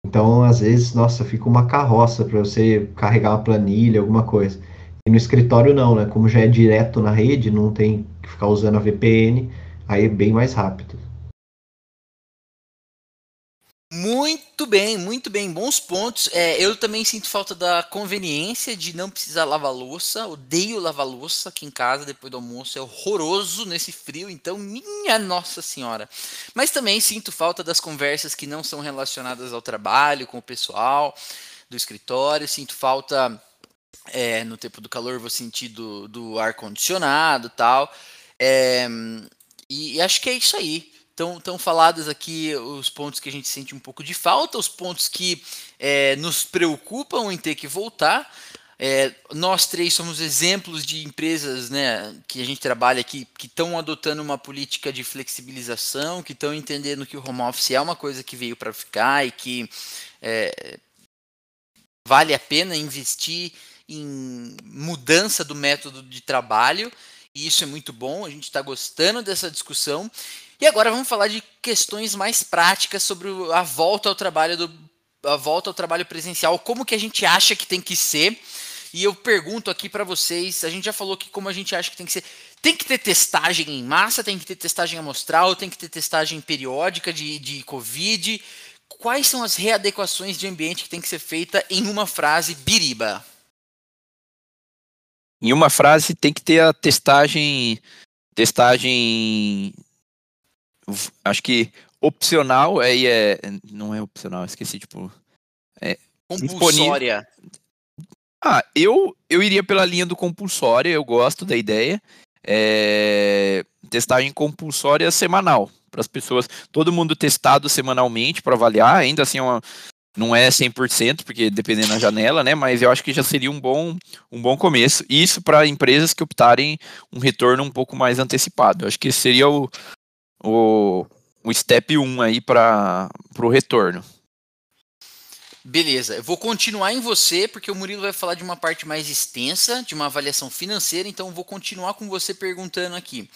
Então, às vezes, nossa, fica uma carroça para você carregar uma planilha, alguma coisa. E no escritório não, né? Como já é direto na rede, não tem que ficar usando a VPN, aí é bem mais rápido. Muito bem, muito bem, bons pontos. É, eu também sinto falta da conveniência de não precisar lavar louça. Odeio lavar louça aqui em casa depois do almoço, é horroroso nesse frio, então, minha Nossa Senhora. Mas também sinto falta das conversas que não são relacionadas ao trabalho, com o pessoal do escritório. Sinto falta, é, no tempo do calor, vou sentir do, do ar-condicionado tal. É, e, e acho que é isso aí Estão tão faladas aqui os pontos que a gente sente um pouco de falta, os pontos que é, nos preocupam em ter que voltar. É, nós três somos exemplos de empresas né, que a gente trabalha aqui que estão adotando uma política de flexibilização, que estão entendendo que o home office é uma coisa que veio para ficar e que é, vale a pena investir em mudança do método de trabalho. E isso é muito bom, a gente está gostando dessa discussão. E agora vamos falar de questões mais práticas sobre a volta ao trabalho do a volta ao trabalho presencial, como que a gente acha que tem que ser e eu pergunto aqui para vocês, a gente já falou que como a gente acha que tem que ser, tem que ter testagem em massa, tem que ter testagem amostral, tem que ter testagem periódica de, de Covid. Quais são as readequações de ambiente que tem que ser feita em uma frase biriba? Em uma frase tem que ter a testagem, testagem, acho que opcional, aí é, não é opcional, esqueci, tipo, é, compulsória. Ah, eu, eu iria pela linha do compulsória, eu gosto da ideia. É, testagem compulsória semanal, para as pessoas, todo mundo testado semanalmente para avaliar, ainda assim é uma, não é 100%, porque dependendo da janela, né, mas eu acho que já seria um bom, um bom começo, isso para empresas que optarem um retorno um pouco mais antecipado, eu acho que seria o, o, o step 1 aí para o retorno. Beleza, eu vou continuar em você, porque o Murilo vai falar de uma parte mais extensa, de uma avaliação financeira, então eu vou continuar com você perguntando aqui.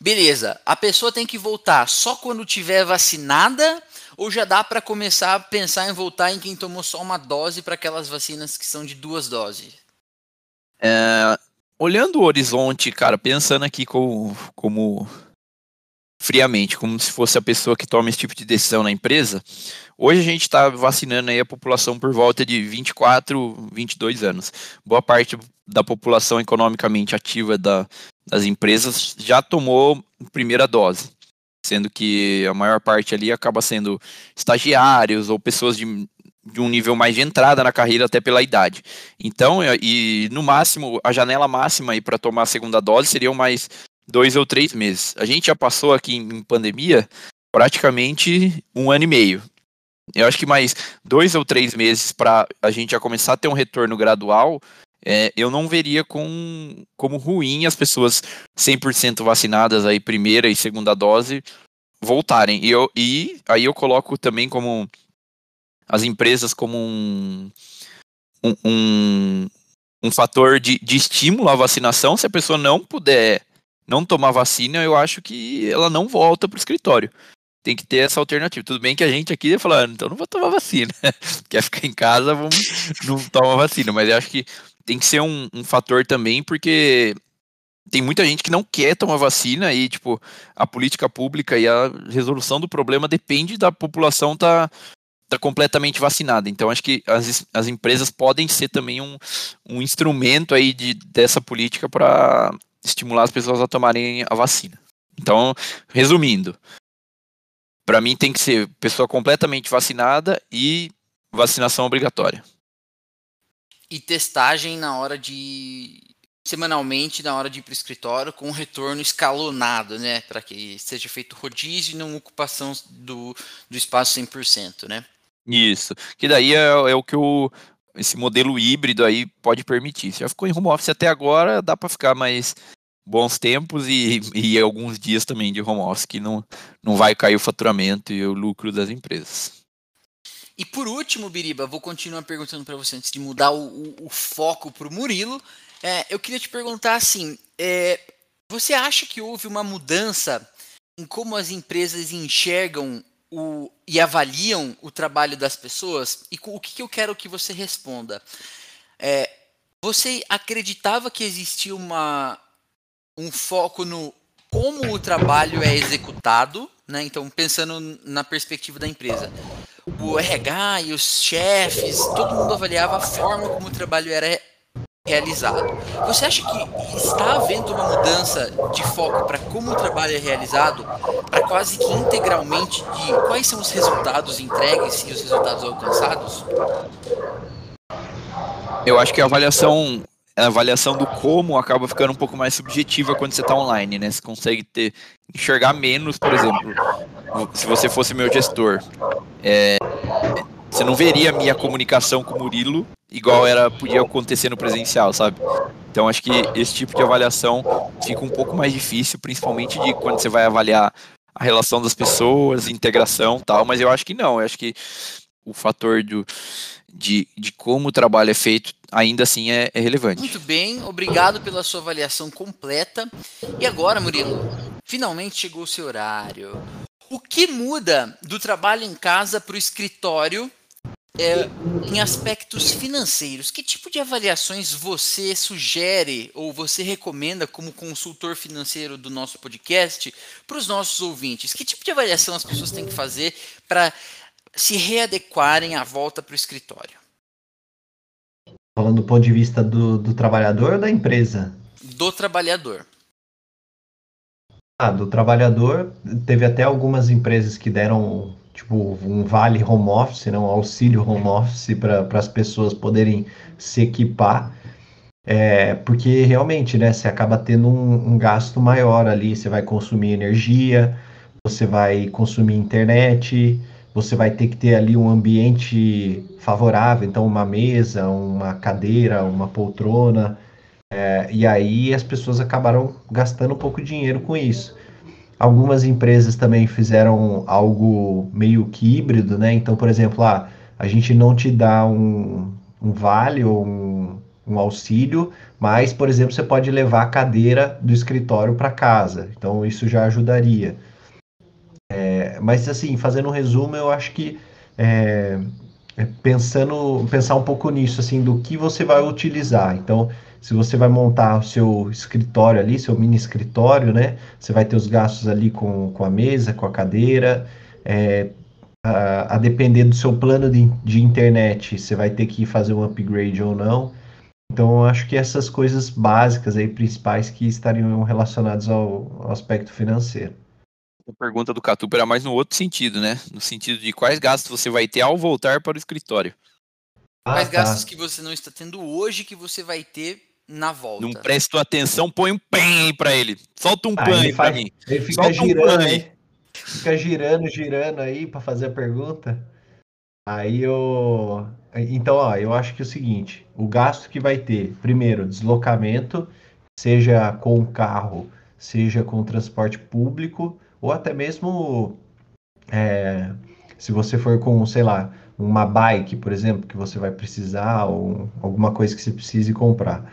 Beleza, a pessoa tem que voltar só quando tiver vacinada ou já dá para começar a pensar em voltar em quem tomou só uma dose para aquelas vacinas que são de duas doses? É, olhando o horizonte, cara, pensando aqui como, como friamente, como se fosse a pessoa que toma esse tipo de decisão na empresa, hoje a gente está vacinando aí a população por volta de 24, 22 anos. Boa parte da população economicamente ativa da, das empresas já tomou primeira dose, sendo que a maior parte ali acaba sendo estagiários ou pessoas de, de um nível mais de entrada na carreira até pela idade. Então, e no máximo, a janela máxima aí para tomar a segunda dose seriam mais dois ou três meses. A gente já passou aqui em pandemia praticamente um ano e meio. Eu acho que mais dois ou três meses para a gente já começar a ter um retorno gradual, é, eu não veria com, como ruim as pessoas 100% vacinadas aí, primeira e segunda dose, voltarem. E, eu, e aí eu coloco também como as empresas como um, um, um, um fator de, de estímulo à vacinação. Se a pessoa não puder não tomar vacina, eu acho que ela não volta para o escritório. Tem que ter essa alternativa. Tudo bem que a gente aqui ia falar, então não vou tomar vacina. Quer ficar em casa, vamos, não toma vacina. Mas eu acho que tem que ser um, um fator também, porque tem muita gente que não quer tomar vacina e, tipo, a política pública e a resolução do problema depende da população estar tá, tá completamente vacinada. Então, acho que as, as empresas podem ser também um, um instrumento aí de, dessa política para estimular as pessoas a tomarem a vacina. Então, resumindo, para mim tem que ser pessoa completamente vacinada e vacinação obrigatória. E testagem na hora de semanalmente na hora de ir para o escritório com um retorno escalonado, né, para que seja feito rodízio e não ocupação do, do espaço 100%, né? Isso, que daí é, é o que o, esse modelo híbrido aí pode permitir. Se já ficou em home office até agora, dá para ficar mais bons tempos e, e alguns dias também de home office que não, não vai cair o faturamento e o lucro das empresas. E por último, Biriba, vou continuar perguntando para você antes de mudar o, o, o foco para o Murilo. É, eu queria te perguntar assim: é, você acha que houve uma mudança em como as empresas enxergam o, e avaliam o trabalho das pessoas? E o que, que eu quero que você responda? É, você acreditava que existia uma, um foco no como o trabalho é executado, né? Então, pensando na perspectiva da empresa, o RH e os chefes, todo mundo avaliava a forma como o trabalho era realizado. Você acha que está havendo uma mudança de foco para como o trabalho é realizado, para quase que integralmente de quais são os resultados entregues e os resultados alcançados? Eu acho que a avaliação a avaliação do como acaba ficando um pouco mais subjetiva quando você está online, né? Você consegue ter enxergar menos, por exemplo. se você fosse meu gestor, é, você não veria a minha comunicação com o Murilo igual era podia acontecer no presencial, sabe? Então acho que esse tipo de avaliação fica um pouco mais difícil, principalmente de quando você vai avaliar a relação das pessoas, integração tal, mas eu acho que não, eu acho que o fator do, de, de como o trabalho é feito ainda assim é, é relevante. Muito bem, obrigado pela sua avaliação completa. E agora, Murilo, finalmente chegou o seu horário. O que muda do trabalho em casa para o escritório é, em aspectos financeiros, que tipo de avaliações você sugere ou você recomenda como consultor financeiro do nosso podcast para os nossos ouvintes? Que tipo de avaliação as pessoas têm que fazer para se readequarem à volta para o escritório? Falando do ponto de vista do, do trabalhador ou da empresa? Do trabalhador. Ah, do trabalhador, teve até algumas empresas que deram tipo um vale home office, né, um auxílio home office para as pessoas poderem se equipar, é, porque realmente, né, você acaba tendo um, um, gasto maior ali, você vai consumir energia, você vai consumir internet, você vai ter que ter ali um ambiente favorável, então uma mesa, uma cadeira, uma poltrona, é, e aí as pessoas acabaram gastando um pouco de dinheiro com isso. Algumas empresas também fizeram algo meio que híbrido, né? Então, por exemplo, ah, a gente não te dá um, um vale ou um, um auxílio, mas, por exemplo, você pode levar a cadeira do escritório para casa. Então, isso já ajudaria. É, mas, assim, fazendo um resumo, eu acho que é, é pensando, pensar um pouco nisso, assim, do que você vai utilizar. Então, se você vai montar o seu escritório ali, seu mini escritório, né? Você vai ter os gastos ali com, com a mesa, com a cadeira. É, a, a, depender do seu plano de, de internet, você vai ter que fazer um upgrade ou não. Então, eu acho que essas coisas básicas aí, principais, que estariam relacionadas ao, ao aspecto financeiro. A pergunta do Catupa era mais no outro sentido, né? No sentido de quais gastos você vai ter ao voltar para o escritório. Ah, quais tá. gastos que você não está tendo hoje que você vai ter na volta. Não presta atenção, põe um pen aí pra ele. Solta um ah, pan aí pra mim. Ele fica Solta girando um aí. Fica girando, girando aí pra fazer a pergunta. Aí eu. Então, ó, eu acho que é o seguinte: o gasto que vai ter, primeiro, deslocamento, seja com carro, seja com transporte público, ou até mesmo é, se você for com, sei lá, uma bike, por exemplo, que você vai precisar, ou alguma coisa que você precise comprar.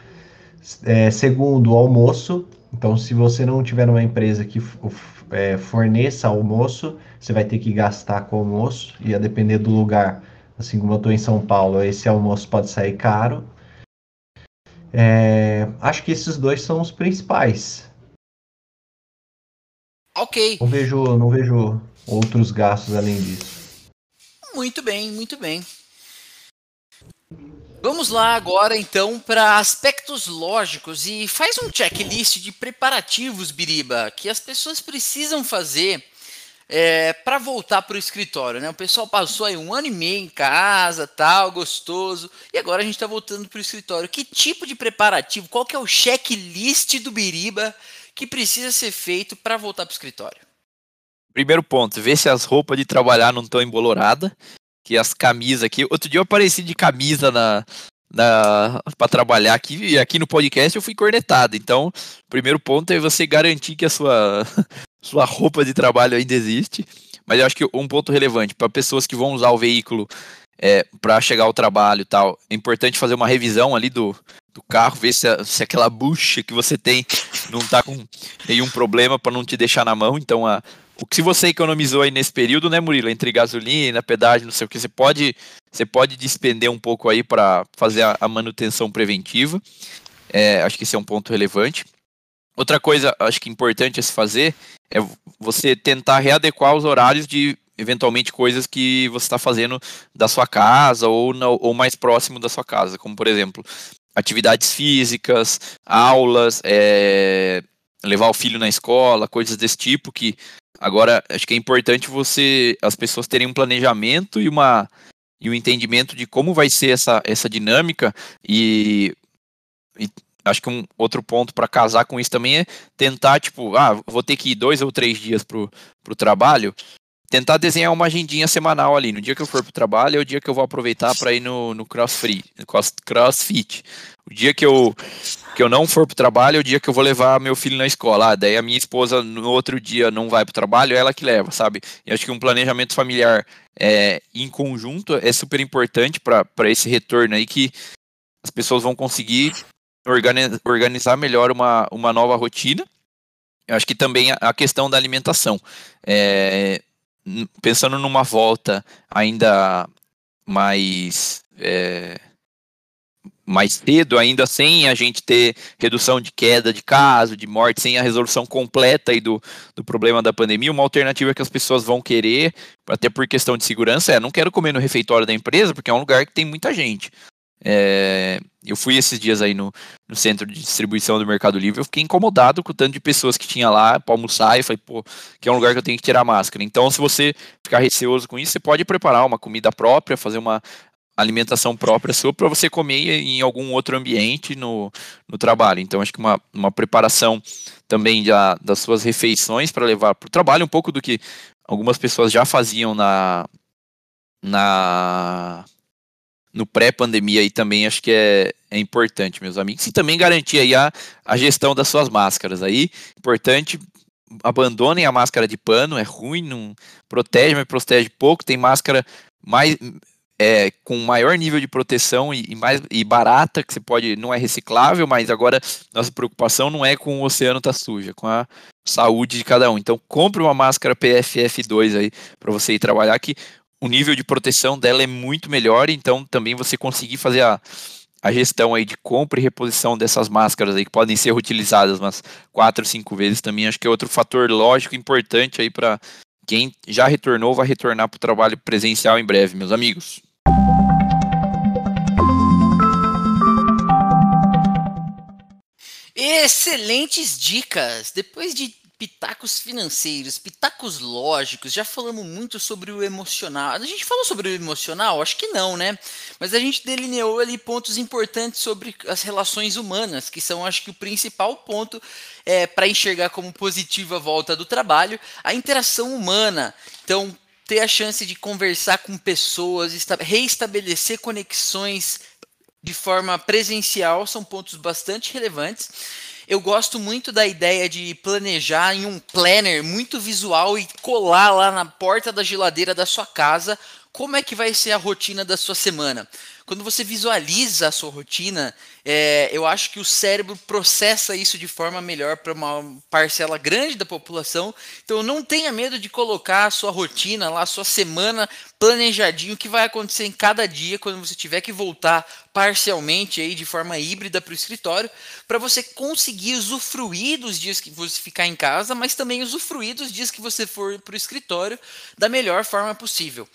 É, segundo, almoço. Então, se você não tiver uma empresa que é, forneça almoço, você vai ter que gastar com almoço. E a depender do lugar, assim como eu estou em São Paulo, esse almoço pode sair caro. É, acho que esses dois são os principais. Ok. Não vejo, não vejo outros gastos além disso. Muito bem, muito bem. Vamos lá agora então para aspectos lógicos e faz um checklist de preparativos, Biriba, que as pessoas precisam fazer é, para voltar para o escritório. Né? O pessoal passou aí um ano e meio em casa, tal, gostoso, e agora a gente está voltando para o escritório. Que tipo de preparativo? Qual que é o checklist do Biriba que precisa ser feito para voltar para o escritório? Primeiro ponto, ver se as roupas de trabalhar não estão emboloradas que as camisas aqui. Outro dia eu apareci de camisa na, na para trabalhar aqui e aqui no podcast eu fui cornetado. Então, o primeiro ponto é você garantir que a sua sua roupa de trabalho ainda existe. Mas eu acho que um ponto relevante para pessoas que vão usar o veículo é, para chegar ao trabalho e tal, é importante fazer uma revisão ali do, do carro, ver se, se aquela bucha que você tem não está com nenhum problema para não te deixar na mão. Então, a, o que você economizou aí nesse período, né, Murilo? Entre gasolina, pedágio, não sei o que, você pode, você pode despender um pouco aí para fazer a, a, manutenção preventiva. É, acho que esse é um ponto relevante. Outra coisa, acho que importante a se fazer é você tentar readequar os horários de eventualmente coisas que você está fazendo da sua casa ou, ou mais próximo da sua casa, como por exemplo atividades físicas, aulas, é, levar o filho na escola, coisas desse tipo que Agora, acho que é importante você, as pessoas terem um planejamento e uma e um entendimento de como vai ser essa, essa dinâmica e, e acho que um outro ponto para casar com isso também é tentar, tipo, ah, vou ter que ir dois ou três dias pro, pro trabalho, tentar desenhar uma agendinha semanal ali. No dia que eu for pro trabalho é o dia que eu vou aproveitar para ir no, no crossfit, crossfit. O dia que eu, que eu não for pro trabalho é o dia que eu vou levar meu filho na escola. Ah, daí a minha esposa no outro dia não vai pro trabalho, é ela que leva, sabe? E acho que um planejamento familiar é, em conjunto é super importante para esse retorno aí que as pessoas vão conseguir organizar melhor uma, uma nova rotina. Eu acho que também a questão da alimentação. É, pensando numa volta ainda mais é, mais cedo, ainda sem a gente ter redução de queda de caso, de morte, sem a resolução completa aí do, do problema da pandemia, uma alternativa que as pessoas vão querer, até por questão de segurança, é não quero comer no refeitório da empresa, porque é um lugar que tem muita gente. É, eu fui esses dias aí no, no, centro de distribuição do Mercado Livre, eu fiquei incomodado com o tanto de pessoas que tinha lá para almoçar e falei, pô, que é um lugar que eu tenho que tirar máscara. Então, se você ficar receoso com isso, você pode preparar uma comida própria, fazer uma alimentação própria sua para você comer em algum outro ambiente no, no trabalho. Então, acho que uma, uma preparação também da, das suas refeições para levar para o trabalho, um pouco do que algumas pessoas já faziam na, na no pré-pandemia aí também acho que é, é importante, meus amigos. E também garantir aí a, a gestão das suas máscaras aí. Importante, abandonem a máscara de pano, é ruim, não protege, mas protege pouco. Tem máscara mais é, com maior nível de proteção e, e, mais e barata, que você pode, não é reciclável, mas agora nossa preocupação não é com o oceano tá sujo, é com a saúde de cada um. Então compre uma máscara PFF2 aí para você ir trabalhar que o nível de proteção dela é muito melhor, então também você conseguir fazer a, a gestão aí de compra e reposição dessas máscaras aí que podem ser reutilizadas umas quatro, cinco vezes também, acho que é outro fator lógico importante aí para quem já retornou vai retornar para o trabalho presencial em breve, meus amigos. Excelentes dicas! Depois de pitacos financeiros, pitacos lógicos, já falamos muito sobre o emocional. A gente falou sobre o emocional? Acho que não, né? Mas a gente delineou ali pontos importantes sobre as relações humanas, que são, acho que, o principal ponto é, para enxergar como positiva a volta do trabalho, a interação humana. Então, ter a chance de conversar com pessoas, reestabelecer conexões de forma presencial são pontos bastante relevantes. Eu gosto muito da ideia de planejar em um planner muito visual e colar lá na porta da geladeira da sua casa como é que vai ser a rotina da sua semana. Quando você visualiza a sua rotina, é, eu acho que o cérebro processa isso de forma melhor para uma parcela grande da população. Então não tenha medo de colocar a sua rotina lá, a sua semana planejadinho, o que vai acontecer em cada dia quando você tiver que voltar parcialmente aí de forma híbrida para o escritório, para você conseguir usufruir dos dias que você ficar em casa, mas também usufruir dos dias que você for para o escritório da melhor forma possível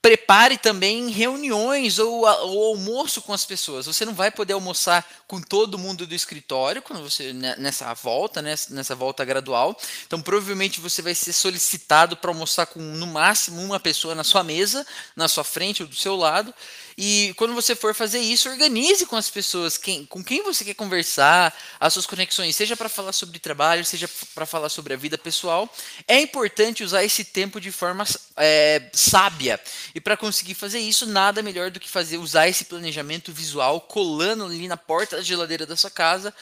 prepare também reuniões ou, ou, almoço com as pessoas. Você não vai poder almoçar com todo mundo do escritório quando você né, nessa volta, nessa, nessa volta gradual. Então, provavelmente você vai ser solicitado para almoçar com no máximo uma pessoa na sua mesa, na sua frente ou do seu lado. E quando você for fazer isso, organize com as pessoas quem, com quem você quer conversar, as suas conexões, seja para falar sobre trabalho, seja para falar sobre a vida pessoal. É importante usar esse tempo de forma é, sábia. E para conseguir fazer isso, nada melhor do que fazer usar esse planejamento visual colando ali na porta da geladeira da sua casa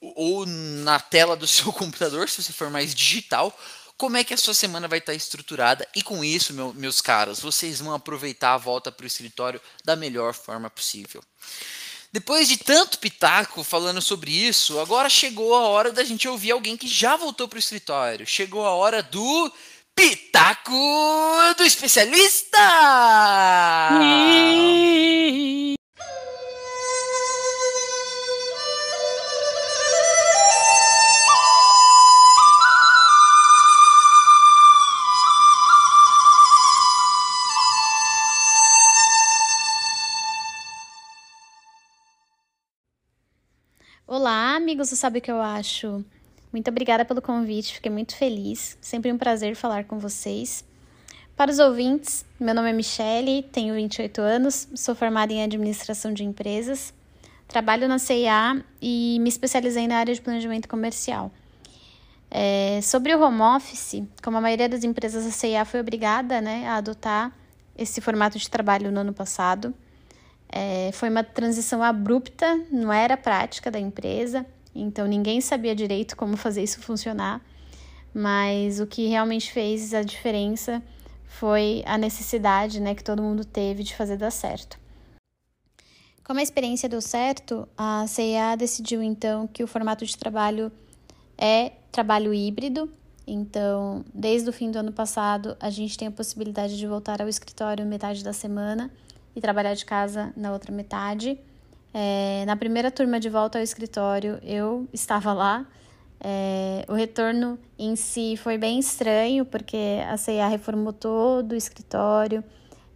ou na tela do seu computador, se você for mais digital, como é que a sua semana vai estar estruturada e com isso, meu, meus caros, vocês vão aproveitar a volta para o escritório da melhor forma possível. Depois de tanto pitaco falando sobre isso, agora chegou a hora da gente ouvir alguém que já voltou para o escritório. Chegou a hora do Pitaco do Especialista! Amigos do Sabe o que eu acho? Muito obrigada pelo convite, fiquei muito feliz. Sempre um prazer falar com vocês. Para os ouvintes, meu nome é Michele, tenho 28 anos, sou formada em administração de empresas, trabalho na CIA e me especializei na área de planejamento comercial. É, sobre o home office, como a maioria das empresas, a CIA foi obrigada né, a adotar esse formato de trabalho no ano passado. É, foi uma transição abrupta, não era prática da empresa, então ninguém sabia direito como fazer isso funcionar, mas o que realmente fez a diferença foi a necessidade né, que todo mundo teve de fazer dar certo. Como a experiência deu certo, a CIA decidiu então que o formato de trabalho é trabalho híbrido. Então, desde o fim do ano passado, a gente tem a possibilidade de voltar ao escritório metade da semana e trabalhar de casa na outra metade. É, na primeira turma de volta ao escritório, eu estava lá. É, o retorno em si foi bem estranho, porque a CIA reformou todo o escritório,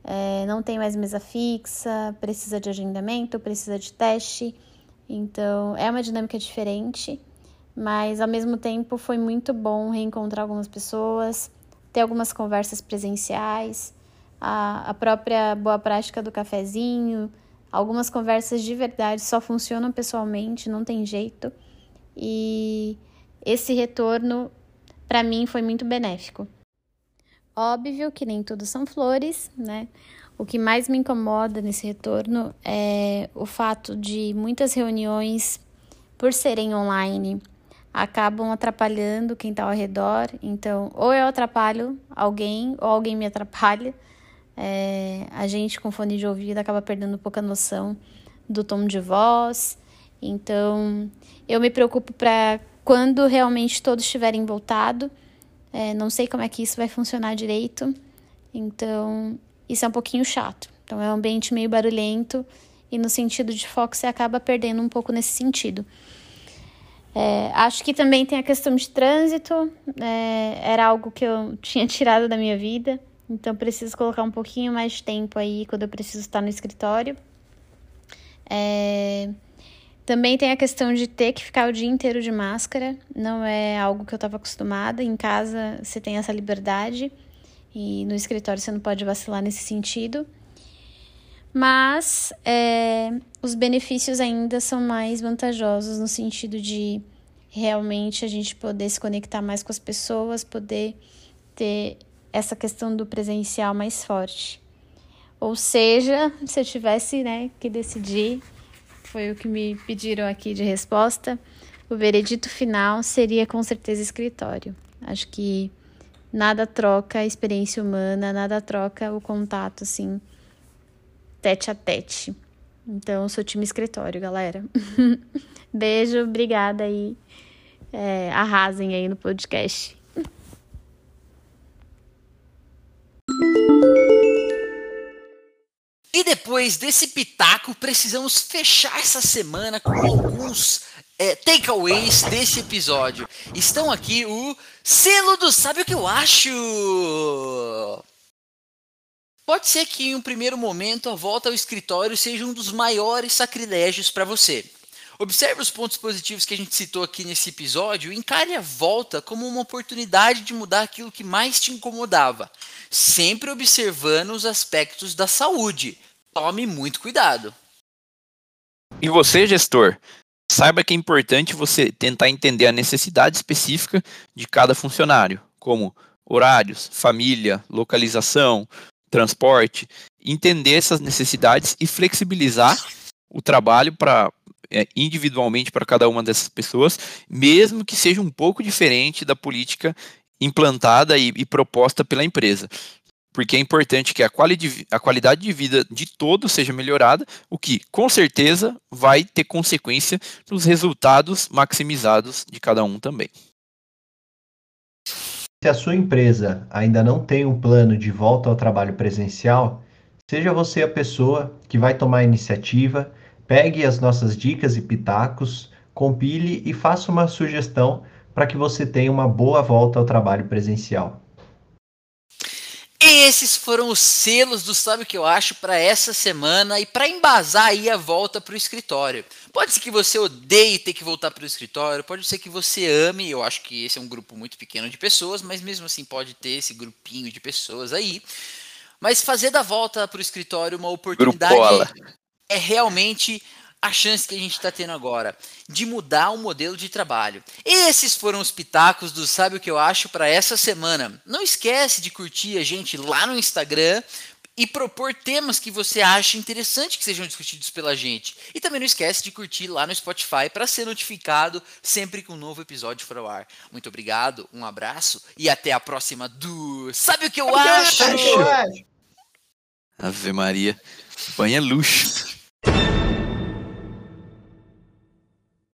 é, não tem mais mesa fixa, precisa de agendamento, precisa de teste. Então, é uma dinâmica diferente, mas ao mesmo tempo foi muito bom reencontrar algumas pessoas, ter algumas conversas presenciais a, a própria boa prática do cafezinho, algumas conversas de verdade só funcionam pessoalmente, não tem jeito. E esse retorno, para mim, foi muito benéfico. Óbvio que nem tudo são flores, né? O que mais me incomoda nesse retorno é o fato de muitas reuniões, por serem online, acabam atrapalhando quem está ao redor. Então, ou eu atrapalho alguém, ou alguém me atrapalha. É, a gente com fone de ouvido acaba perdendo pouca noção do tom de voz. Então, eu me preocupo para quando realmente todos estiverem voltado. É, não sei como é que isso vai funcionar direito. Então, isso é um pouquinho chato. Então, é um ambiente meio barulhento e no sentido de foco você acaba perdendo um pouco nesse sentido. É, acho que também tem a questão de trânsito, é, era algo que eu tinha tirado da minha vida. Então preciso colocar um pouquinho mais de tempo aí quando eu preciso estar no escritório. É... Também tem a questão de ter que ficar o dia inteiro de máscara, não é algo que eu estava acostumada. Em casa você tem essa liberdade e no escritório você não pode vacilar nesse sentido. Mas é, os benefícios ainda são mais vantajosos no sentido de realmente a gente poder se conectar mais com as pessoas, poder ter essa questão do presencial mais forte. Ou seja, se eu tivesse né, que decidir, foi o que me pediram aqui de resposta, o veredito final seria com certeza escritório. Acho que nada troca a experiência humana, nada troca o contato, assim, tete a tete. Então, sou time escritório, galera. Beijo, obrigada aí. É, arrasem aí no podcast. E depois desse pitaco, precisamos fechar essa semana com alguns é, takeaways desse episódio. Estão aqui o selo do Sabe o que eu acho? Pode ser que em um primeiro momento a volta ao escritório seja um dos maiores sacrilégios para você. Observe os pontos positivos que a gente citou aqui nesse episódio e encare a volta como uma oportunidade de mudar aquilo que mais te incomodava, sempre observando os aspectos da saúde. Tome muito cuidado. E você, gestor, saiba que é importante você tentar entender a necessidade específica de cada funcionário, como horários, família, localização, transporte, entender essas necessidades e flexibilizar o trabalho para é, individualmente para cada uma dessas pessoas, mesmo que seja um pouco diferente da política implantada e, e proposta pela empresa. Porque é importante que a, quali a qualidade de vida de todos seja melhorada, o que com certeza vai ter consequência nos resultados maximizados de cada um também. Se a sua empresa ainda não tem um plano de volta ao trabalho presencial, seja você a pessoa que vai tomar a iniciativa Pegue as nossas dicas e pitacos, compile e faça uma sugestão para que você tenha uma boa volta ao trabalho presencial. Esses foram os selos do Sabe o que eu acho para essa semana e para embasar aí a volta para o escritório. Pode ser que você odeie ter que voltar para o escritório, pode ser que você ame, eu acho que esse é um grupo muito pequeno de pessoas, mas mesmo assim pode ter esse grupinho de pessoas aí. Mas fazer da volta para o escritório uma oportunidade Grupola é realmente a chance que a gente está tendo agora de mudar o modelo de trabalho. Esses foram os pitacos do Sabe o que eu acho para essa semana. Não esquece de curtir a gente lá no Instagram e propor temas que você acha interessante que sejam discutidos pela gente. E também não esquece de curtir lá no Spotify para ser notificado sempre que um novo episódio for ao ar. Muito obrigado, um abraço e até a próxima do Sabe o que eu acho? Ave Maria, banha luxo.